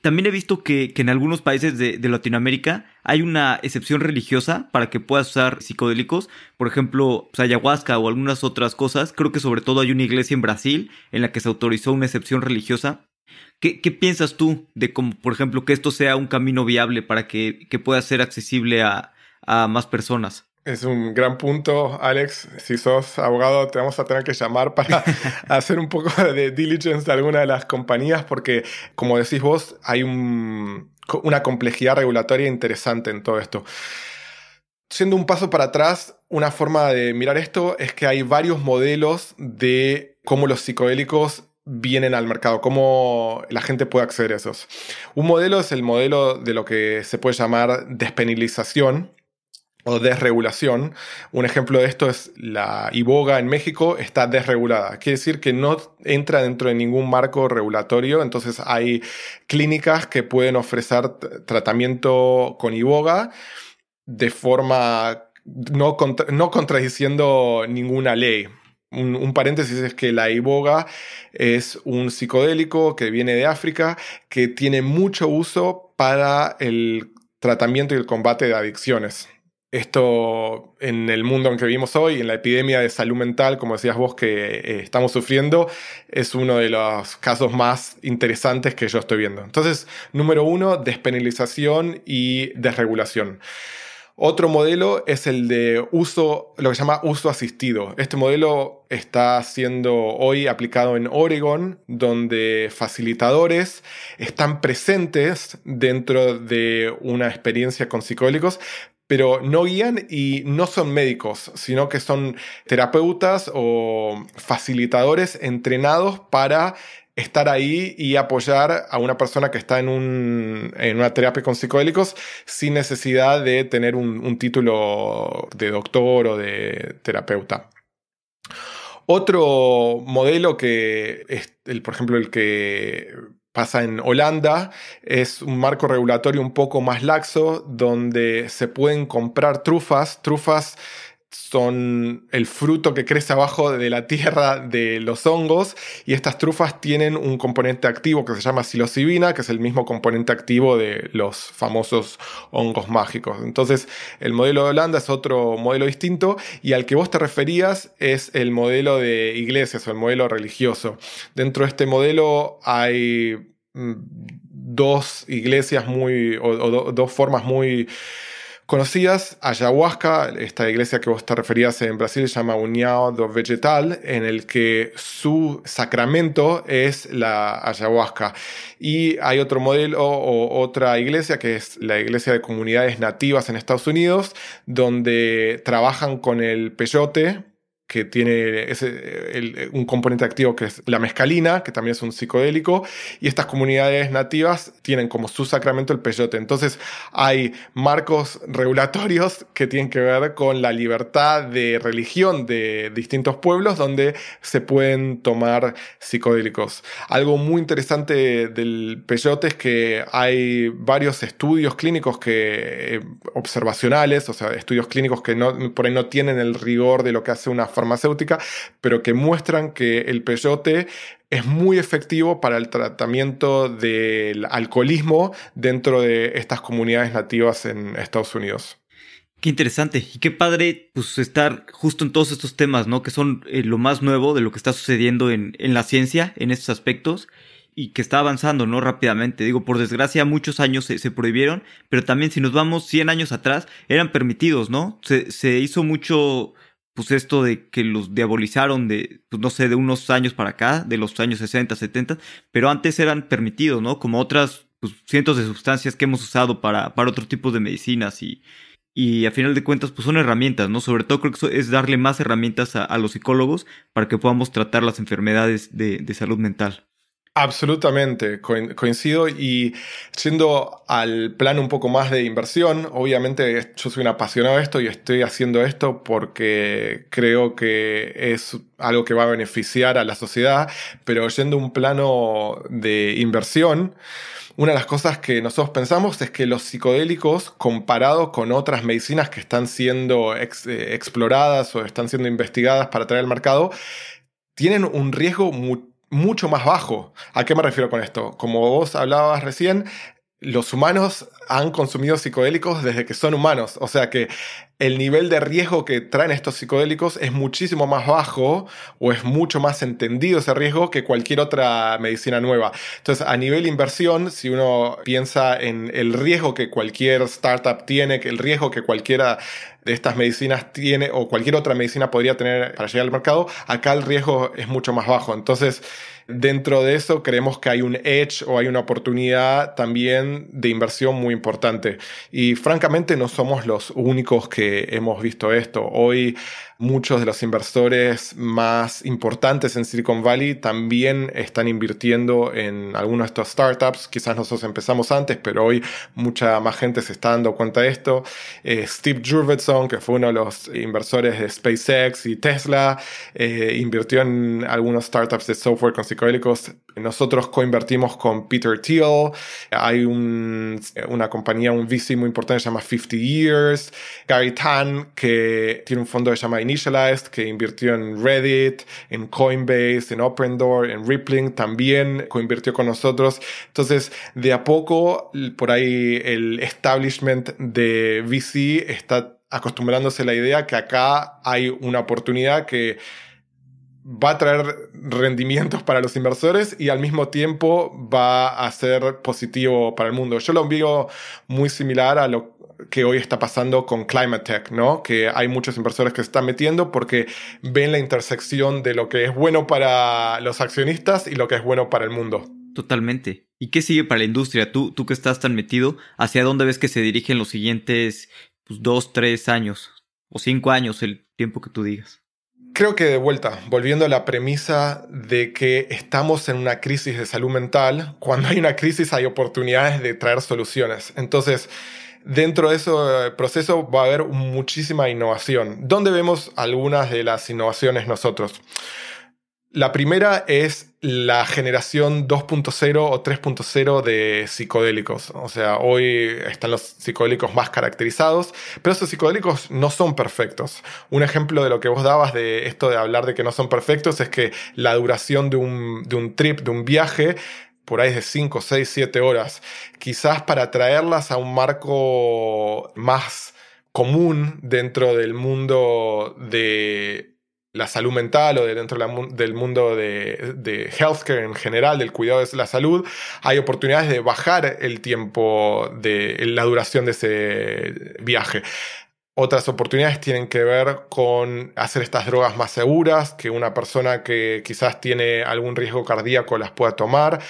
También he visto que, en algunos países de, Latinoamérica hay una excepción religiosa para que puedas usar psicodélicos, por ejemplo, pues, ayahuasca o algunas otras cosas. Creo que sobre todo hay una iglesia en Brasil en la que se autorizó una excepción religiosa. ¿Qué, piensas tú de cómo, por ejemplo, que esto sea un camino viable para que pueda ser accesible a, a más personas. Es un gran punto, Alex. Si sos abogado, te vamos a tener que llamar para (laughs) hacer un poco de diligence de alguna de las compañías, porque, como decís vos, hay una complejidad regulatoria interesante en todo esto. Siendo un paso para atrás, una forma de mirar esto es que hay varios modelos de cómo los psicodélicos vienen al mercado, cómo la gente puede acceder a esos. Un modelo es el modelo de lo que se puede llamar despenalización, o desregulación. Un ejemplo de esto es la iboga en México está desregulada. Quiere decir que no entra dentro de ningún marco regulatorio. Entonces hay clínicas que pueden ofrecer tratamiento con iboga de forma no, no contradiciendo ninguna ley. Un, un, paréntesis es que la iboga es un psicodélico que viene de África, que tiene mucho uso para el tratamiento y el combate de adicciones. Esto en el mundo en que vivimos hoy, en la epidemia de salud mental, como decías vos, que eh, estamos sufriendo, es uno de los casos más interesantes que yo estoy viendo. Entonces, número uno, despenalización y desregulación. Otro modelo es el de uso, lo que se llama uso asistido. Este modelo está siendo hoy aplicado en Oregon, donde facilitadores están presentes dentro de una experiencia con psicodélicos, pero no guían y no son médicos, sino que son terapeutas o facilitadores entrenados para estar ahí y apoyar a una persona que está en, una terapia con psicodélicos sin necesidad de tener un, título de doctor o de terapeuta. Otro modelo que es, por ejemplo, el que pasa en Holanda, es un marco regulatorio un poco más laxo donde se pueden comprar trufas, trufas son el fruto que crece abajo de la tierra de los hongos y estas trufas tienen un componente activo que se llama psilocibina, que es el mismo componente activo de los famosos hongos mágicos. Entonces, el modelo de Holanda es otro modelo distinto y al que vos te referías es el modelo de iglesias o el modelo religioso. Dentro de este modelo hay mm, dos iglesias muy, o, dos formas muy conocidas. Ayahuasca, esta iglesia que vos te referías en Brasil, se llama União do Vegetal, en el que su sacramento es la ayahuasca. Y hay otro modelo o otra iglesia que es la iglesia de comunidades nativas en Estados Unidos, donde trabajan con el peyote, que tiene ese, un componente activo que es la mescalina, que también es un psicodélico, y estas comunidades nativas tienen como su sacramento el peyote. Entonces hay marcos regulatorios que tienen que ver con la libertad de religión de distintos pueblos donde se pueden tomar psicodélicos. Algo muy interesante del peyote es que hay varios estudios clínicos que, eh, observacionales, o sea, estudios clínicos que no, por ahí no tienen el rigor de lo que hace una farmacéutica, pero que muestran que el peyote es muy efectivo para el tratamiento del alcoholismo dentro de estas comunidades nativas en Estados Unidos. Qué interesante y qué padre pues estar justo en todos estos temas, ¿no? Que son eh, lo más nuevo de lo que está sucediendo en, en la ciencia en estos aspectos y que está avanzando, ¿no? Rápidamente. Digo, por desgracia, muchos años se, prohibieron, pero también si nos vamos 100 años atrás, eran permitidos, ¿no? Se, se hizo mucho pues esto de que los diabolizaron de, pues no sé, de unos años para acá, de los años 60, 70, pero antes eran permitidos, ¿no? Como otras pues, cientos de sustancias que hemos usado para, para otro tipo de medicinas y, y a final de cuentas pues son herramientas, ¿no? Sobre todo creo que eso es darle más herramientas a, los psicólogos para que podamos tratar las enfermedades de, de salud mental. Absolutamente, coincido y siendo al plan un poco más de inversión, obviamente yo soy un apasionado de esto y estoy haciendo esto porque creo que es algo que va a beneficiar a la sociedad, pero yendo un plano de inversión, una de las cosas que nosotros pensamos es que los psicodélicos, comparados con otras medicinas que están siendo eh, exploradas o están siendo investigadas para traer al mercado, tienen un riesgo muy mucho más bajo. ¿A qué me refiero con esto? Como vos hablabas recién, los humanos han consumido psicodélicos desde que son humanos. O sea que el nivel de riesgo que traen estos psicodélicos es muchísimo más bajo o es mucho más entendido ese riesgo que cualquier otra medicina nueva. Entonces, a nivel inversión, si uno piensa en el riesgo que cualquier startup tiene, el riesgo que cualquiera de estas medicinas tiene o cualquier otra medicina podría tener para llegar al mercado, acá el riesgo es mucho más bajo. Entonces, dentro de eso creemos que hay un edge o hay una oportunidad también de inversión muy importante. Y francamente no somos los únicos que hemos visto esto. Hoy muchos de los inversores más importantes en Silicon Valley también están invirtiendo en algunos de estos startups. Quizás nosotros empezamos antes, pero hoy mucha más gente se está dando cuenta de esto. Eh, Steve Jurvetson, que fue uno de los inversores de SpaceX y Tesla, eh, invirtió en algunos startups de software con psicodélicos. Nosotros coinvertimos con Peter Thiel. Hay una compañía, un VC muy importante se llama 50 Years. Gary Tan, que tiene un fondo que se llama Initialized, que invirtió en Reddit, en Coinbase, en Opendoor, en Rippling, también coinvirtió con nosotros. Entonces, de a poco, por ahí el establishment de VC está acostumbrándose a la idea que acá hay una oportunidad que va a traer rendimientos para los inversores y al mismo tiempo va a ser positivo para el mundo. Yo lo veo muy similar a lo que hoy está pasando con Climate Tech, ¿no? Que hay muchos inversores que se están metiendo porque ven la intersección de lo que es bueno para los accionistas y lo que es bueno para el mundo. Totalmente. ¿Y qué sigue para la industria? Tú, tú que estás tan metido, ¿hacia dónde ves que se dirigen los siguientes pues, dos, tres años o cinco años, el tiempo que tú digas? Creo que de vuelta, volviendo a la premisa de que estamos en una crisis de salud mental, cuando hay una crisis hay oportunidades de traer soluciones. Entonces, dentro de ese proceso va a haber muchísima innovación. ¿Dónde vemos algunas de las innovaciones nosotros? La primera es la generación 2.0 o 3.0 de psicodélicos. O sea, hoy están los psicodélicos más caracterizados, pero esos psicodélicos no son perfectos. Un ejemplo de lo que vos dabas de esto de hablar de que no son perfectos es que la duración de un, de un trip, de un viaje, por ahí es de 5, 6, 7 horas. Quizás para traerlas a un marco más común dentro del mundo de la salud mental o de dentro del mundo de, de, healthcare en general, del cuidado de la salud, hay oportunidades de bajar el tiempo de la duración de ese viaje. Otras oportunidades tienen que ver con hacer estas drogas más seguras, que una persona que quizás tiene algún riesgo cardíaco las pueda tomar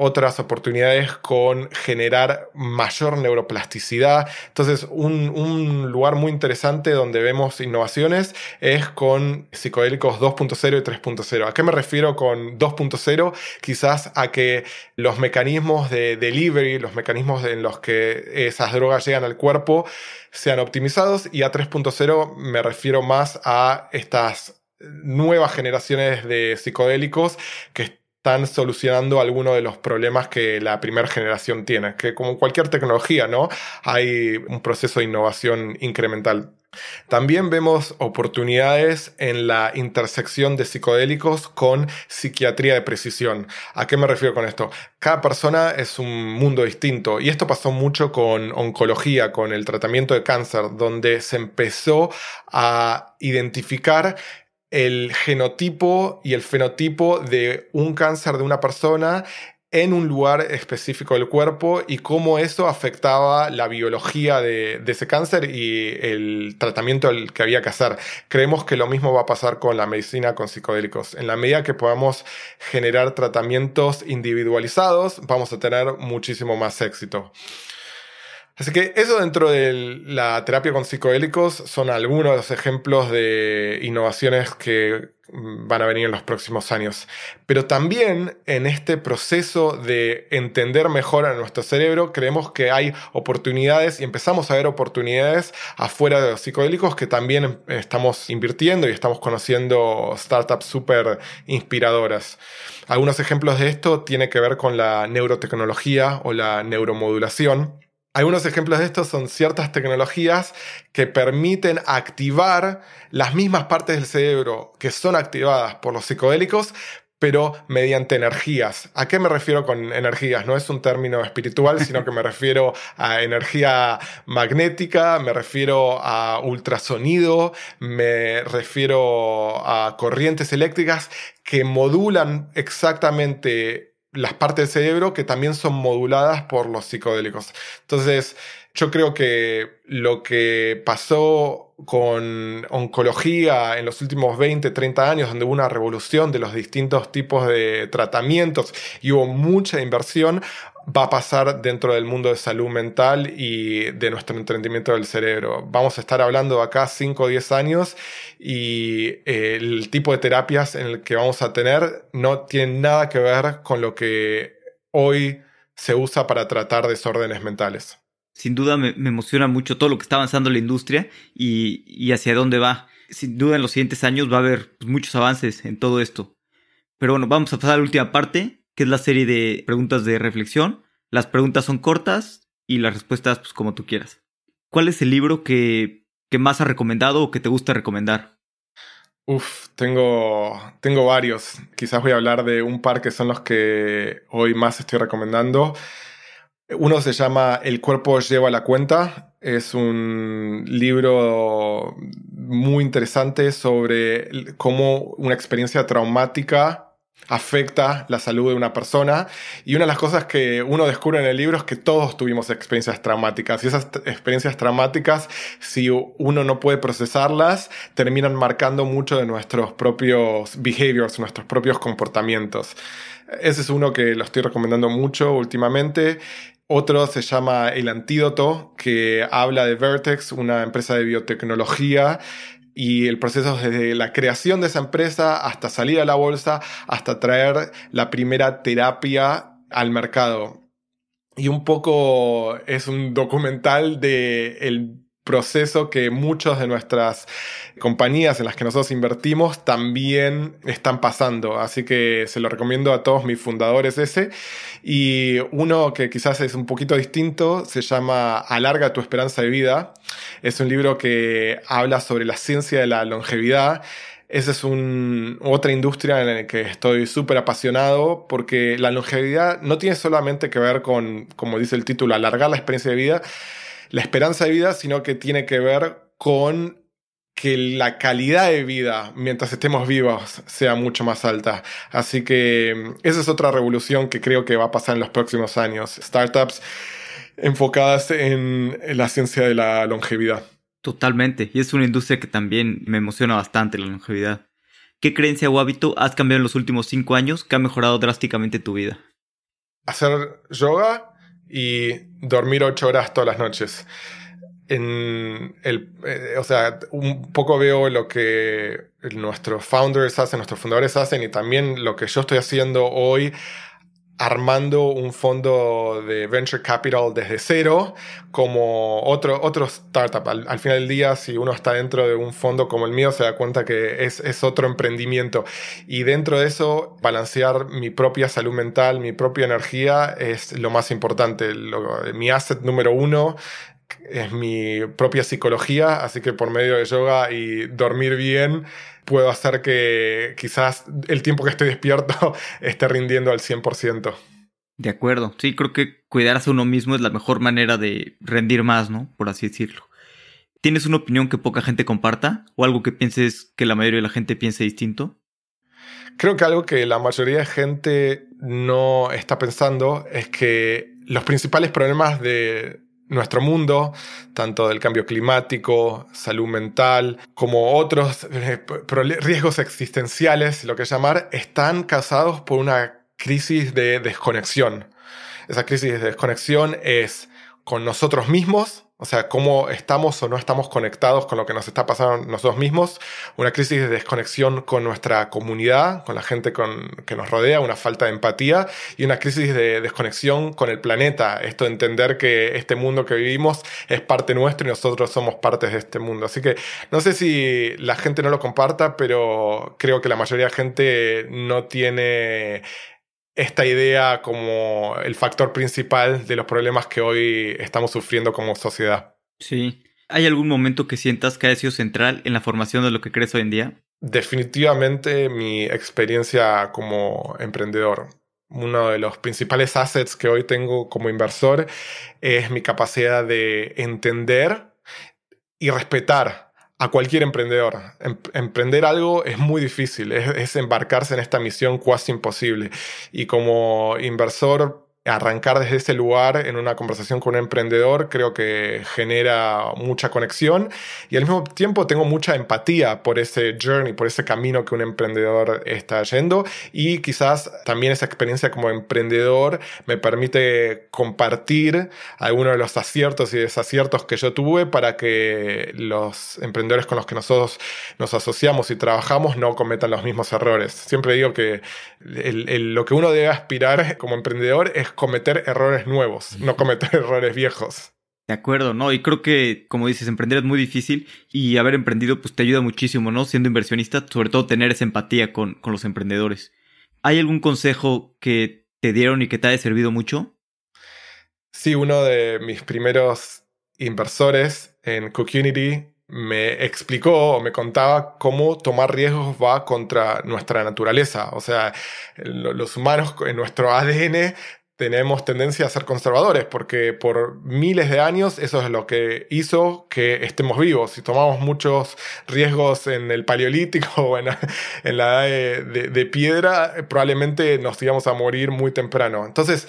otras oportunidades con generar mayor neuroplasticidad. Entonces, un, lugar muy interesante donde vemos innovaciones es con psicodélicos 2.0 y 3.0. ¿A qué me refiero con 2.0? Quizás a que los mecanismos de delivery, los mecanismos en los que esas drogas llegan al cuerpo, sean optimizados y a 3.0 me refiero más a estas nuevas generaciones de psicodélicos que están solucionando algunos de los problemas que la primera generación tiene, que como cualquier tecnología, ¿no? Hay un proceso de innovación incremental. También vemos oportunidades en la intersección de psicodélicos con psiquiatría de precisión. ¿A qué me refiero con esto? Cada persona es un mundo distinto y esto pasó mucho con oncología, con el tratamiento de cáncer, donde se empezó a identificar el genotipo y el fenotipo de un cáncer de una persona en un lugar específico del cuerpo y cómo eso afectaba la biología de, ese cáncer y el tratamiento que había que hacer. Creemos que lo mismo va a pasar con la medicina con psicodélicos. En la medida que podamos generar tratamientos individualizados, vamos a tener muchísimo más éxito. Así que eso dentro de la terapia con psicodélicos son algunos de los ejemplos de innovaciones que van a venir en los próximos años. Pero también en este proceso de entender mejor a nuestro cerebro, creemos que hay oportunidades y empezamos a ver oportunidades afuera de los psicodélicos que también estamos invirtiendo y estamos conociendo startups súper inspiradoras. Algunos ejemplos de esto tienen que ver con la neurotecnología o la neuromodulación algunos ejemplos de esto son ciertas tecnologías que permiten activar las mismas partes del cerebro que son activadas por los psicodélicos, pero mediante energías. ¿A qué me refiero con energías? No es un término espiritual, (laughs) sino que me refiero a energía magnética, me refiero a ultrasonido, me refiero a corrientes eléctricas que modulan exactamente las partes del cerebro que también son moduladas por los psicodélicos. Entonces, yo creo que lo que pasó con oncología en los últimos 20, 30 años, donde hubo una revolución de los distintos tipos de tratamientos y hubo mucha inversión, va a pasar dentro del mundo de salud mental y de nuestro entendimiento del cerebro. Vamos a estar hablando acá 5 o 10 años y eh, el tipo de terapias en el que vamos a tener no tiene nada que ver con lo que hoy se usa para tratar desórdenes mentales. Sin duda me, emociona mucho todo lo que está avanzando la industria y, hacia dónde va. Sin duda en los siguientes años va a haber pues, muchos avances en todo esto. Pero bueno, vamos a pasar a la última parte, que es la serie de preguntas de reflexión. Las preguntas son cortas y las respuestas pues como tú quieras. ¿Cuál es el libro que, que más has recomendado o que te gusta recomendar? Uf, tengo, tengo varios. Quizás voy a hablar de un par que son los que hoy más estoy recomendando. Uno se llama El cuerpo lleva la cuenta. Es un libro muy interesante sobre cómo una experiencia traumática afecta la salud de una persona. Y una de las cosas que uno descubre en el libro es que todos tuvimos experiencias traumáticas. Y esas experiencias traumáticas, si uno no puede procesarlas, terminan marcando mucho de nuestros propios behaviors, nuestros propios comportamientos. Ese es uno que lo estoy recomendando mucho últimamente. Otro se llama El Antídoto, que habla de Vertex, una empresa de biotecnología y el proceso desde la creación de esa empresa hasta salir a la bolsa, hasta traer la primera terapia al mercado. Y un poco es un documental de el proceso que muchas de nuestras compañías en las que nosotros invertimos también están pasando. Así que se lo recomiendo a todos mis fundadores ese. Y uno que quizás es un poquito distinto se llama Alarga tu esperanza de vida. Es un libro que habla sobre la ciencia de la longevidad. Esa es un, otra industria en la que estoy súper apasionado porque la longevidad no tiene solamente que ver con, como dice el título, alargar la experiencia de vida, la esperanza de vida, sino que tiene que ver con que la calidad de vida mientras estemos vivos sea mucho más alta. Así que mm, esa es otra revolución que creo que va a pasar en los próximos años. Startups enfocadas en, la ciencia de la longevidad. Totalmente. Y es una industria que también me emociona bastante la longevidad. ¿Qué creencia o hábito has cambiado en los últimos cinco años que ha mejorado drásticamente tu vida? Hacer yoga y dormir ocho horas todas las noches. En el, eh, o sea, un poco veo lo que nuestros founders hacen, nuestros fundadores hacen y también lo que yo estoy haciendo hoy armando un fondo de venture capital desde cero, como otro, otro startup. Al, final del día, si uno está dentro de un fondo como el mío, se da cuenta que es, es otro emprendimiento. Y dentro de eso, balancear mi propia salud mental, mi propia energía, es lo más importante. mi asset número uno es mi propia psicología, así que por medio de yoga y dormir bien, puedo hacer que quizás el tiempo que estoy despierto (laughs) esté rindiendo al 100%. De acuerdo, sí, creo que cuidarse a uno mismo es la mejor manera de rendir más, ¿no? Por así decirlo. ¿Tienes una opinión que poca gente comparta o algo que pienses que la mayoría de la gente piense distinto? Creo que algo que la mayoría de gente no está pensando es que los principales problemas de, nuestro mundo, tanto del cambio climático, salud mental, como otros eh, riesgos existenciales, lo que llamar, están causados por una crisis de desconexión. Esa crisis de desconexión es con nosotros mismos, o sea, cómo estamos o no estamos conectados con lo que nos está pasando nosotros mismos, una crisis de desconexión con nuestra comunidad, con la gente que nos rodea, una falta de empatía y una crisis de desconexión con el planeta. Esto de entender que este mundo que vivimos es parte nuestro y nosotros somos partes de este mundo. Así que no sé si la gente no lo comparta, pero creo que la mayoría de gente no tiene esta idea como el factor principal de los problemas que hoy estamos sufriendo como sociedad. Sí. ¿Hay algún momento que sientas que ha sido central en la formación de lo que crees hoy en día? Definitivamente mi experiencia como emprendedor. Uno de los principales assets que hoy tengo como inversor es mi capacidad de entender y respetar a cualquier emprendedor. Em, emprender algo es muy difícil, es, embarcarse en esta misión casi imposible. Y como inversor arrancar desde ese lugar en una conversación con un emprendedor creo que genera mucha conexión y al mismo tiempo tengo mucha empatía por ese journey, por ese camino que un emprendedor está yendo y quizás también esa experiencia como emprendedor me permite compartir algunos de los aciertos y desaciertos que yo tuve para que los emprendedores con los que nosotros nos asociamos y trabajamos no cometan los mismos errores. Siempre digo que lo que uno debe aspirar como emprendedor es cometer errores nuevos, no cometer (laughs) errores viejos. De acuerdo, ¿no? Y creo que, como dices, emprender es muy difícil y haber emprendido pues te ayuda muchísimo, ¿no? Siendo inversionista, sobre todo tener esa empatía con, con los emprendedores. ¿Hay algún consejo que te dieron y que te haya servido mucho? Sí, uno de mis primeros inversores en Community me explicó o me contaba cómo tomar riesgos va contra nuestra naturaleza. O sea, los humanos en nuestro ADN tenemos tendencia a ser conservadores, porque por miles de años eso es lo que hizo que estemos vivos. Si tomamos muchos riesgos en el paleolítico (laughs) o en, la edad de, piedra, probablemente nos íbamos a morir muy temprano. Entonces,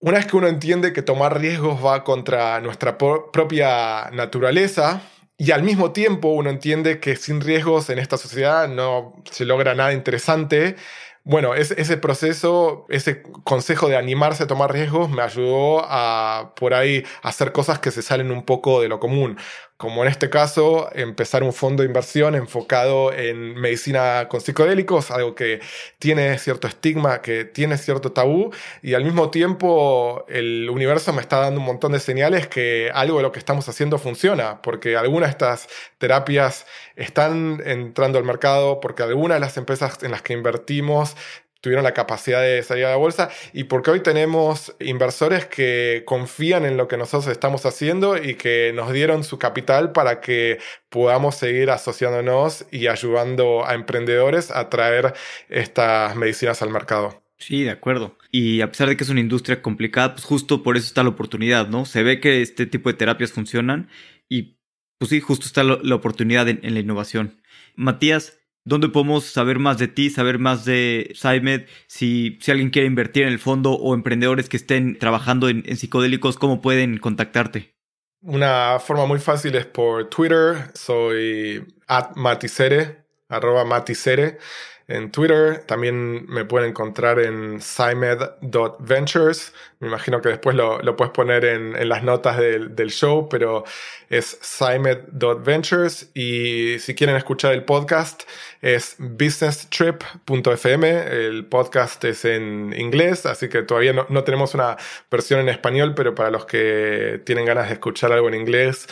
una vez que uno entiende que tomar riesgos va contra nuestra propia naturaleza, y al mismo tiempo uno entiende que sin riesgos en esta sociedad no se logra nada interesante, bueno, ese proceso, ese consejo de animarse a tomar riesgos me ayudó a por ahí hacer cosas que se salen un poco de lo común como en este caso, empezar un fondo de inversión enfocado en medicina con psicodélicos, algo que tiene cierto estigma, que tiene cierto tabú, y al mismo tiempo el universo me está dando un montón de señales que algo de lo que estamos haciendo funciona, porque algunas de estas terapias están entrando al mercado, porque algunas de las empresas en las que invertimos tuvieron la capacidad de salir a la bolsa y porque hoy tenemos inversores que confían en lo que nosotros estamos haciendo y que nos dieron su capital para que podamos seguir asociándonos y ayudando a emprendedores a traer estas medicinas al mercado. Sí, de acuerdo. Y a pesar de que es una industria complicada, pues justo por eso está la oportunidad, ¿no? Se ve que este tipo de terapias funcionan y pues sí, justo está la oportunidad en, en la innovación. Matías, ¿Dónde podemos saber más de ti, saber más de SciMed? Si, si alguien quiere invertir en el fondo o emprendedores que estén trabajando en, psicodélicos, ¿cómo pueden contactarte? Una forma muy fácil es por Twitter. Soy at maticere, arroba maticere en Twitter. También me pueden encontrar en simed.ventures. Me imagino que después lo, lo puedes poner en, en las notas del, del, show, pero es simed.ventures. Y si quieren escuchar el podcast, es businesstrip.fm. El podcast es en inglés, así que todavía no, no tenemos una versión en español, pero para los que tienen ganas de escuchar algo en inglés,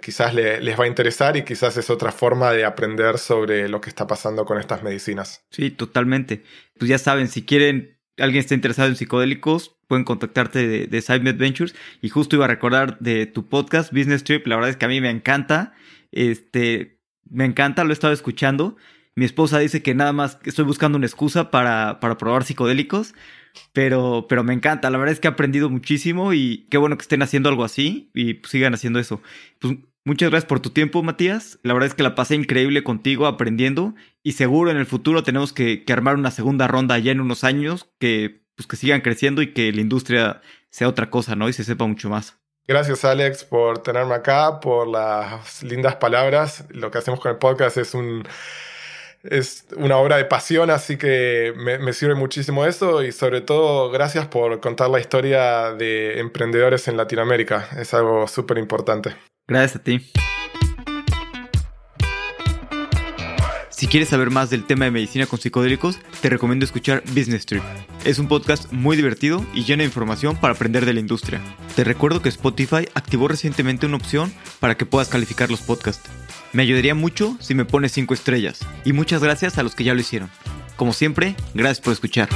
quizás les va a interesar y quizás es otra forma de aprender sobre lo que está pasando con estas medicinas. Sí, totalmente. Pues ya saben, si quieren, alguien está interesado en psicodélicos, pueden contactarte de, de Side Ventures. Y justo iba a recordar de tu podcast, Business Trip, la verdad es que a mí me encanta. Este, me encanta, lo he estado escuchando. Mi esposa dice que nada más estoy buscando una excusa para, para probar psicodélicos. Pero, pero me encanta, la verdad es que he aprendido muchísimo y qué bueno que estén haciendo algo así y pues, sigan haciendo eso. Pues muchas gracias por tu tiempo, Matías. La verdad es que la pasé increíble contigo aprendiendo y seguro en el futuro tenemos que, armar una segunda ronda ya en unos años que, pues, que sigan creciendo y que la industria sea otra cosa, ¿no? Y se sepa mucho más. Gracias Alex por tenerme acá, por las lindas palabras. Lo que hacemos con el podcast es un es una obra de pasión, así que me, sirve muchísimo eso y sobre todo gracias por contar la historia de emprendedores en Latinoamérica. Es algo súper importante. Gracias a ti. Si quieres saber más del tema de medicina con psicodélicos, te recomiendo escuchar Business Trip. Es un podcast muy divertido y lleno de información para aprender de la industria. Te recuerdo que Spotify activó recientemente una opción para que puedas calificar los podcasts. Me ayudaría mucho si me pones 5 estrellas. Y muchas gracias a los que ya lo hicieron. Como siempre, gracias por escuchar.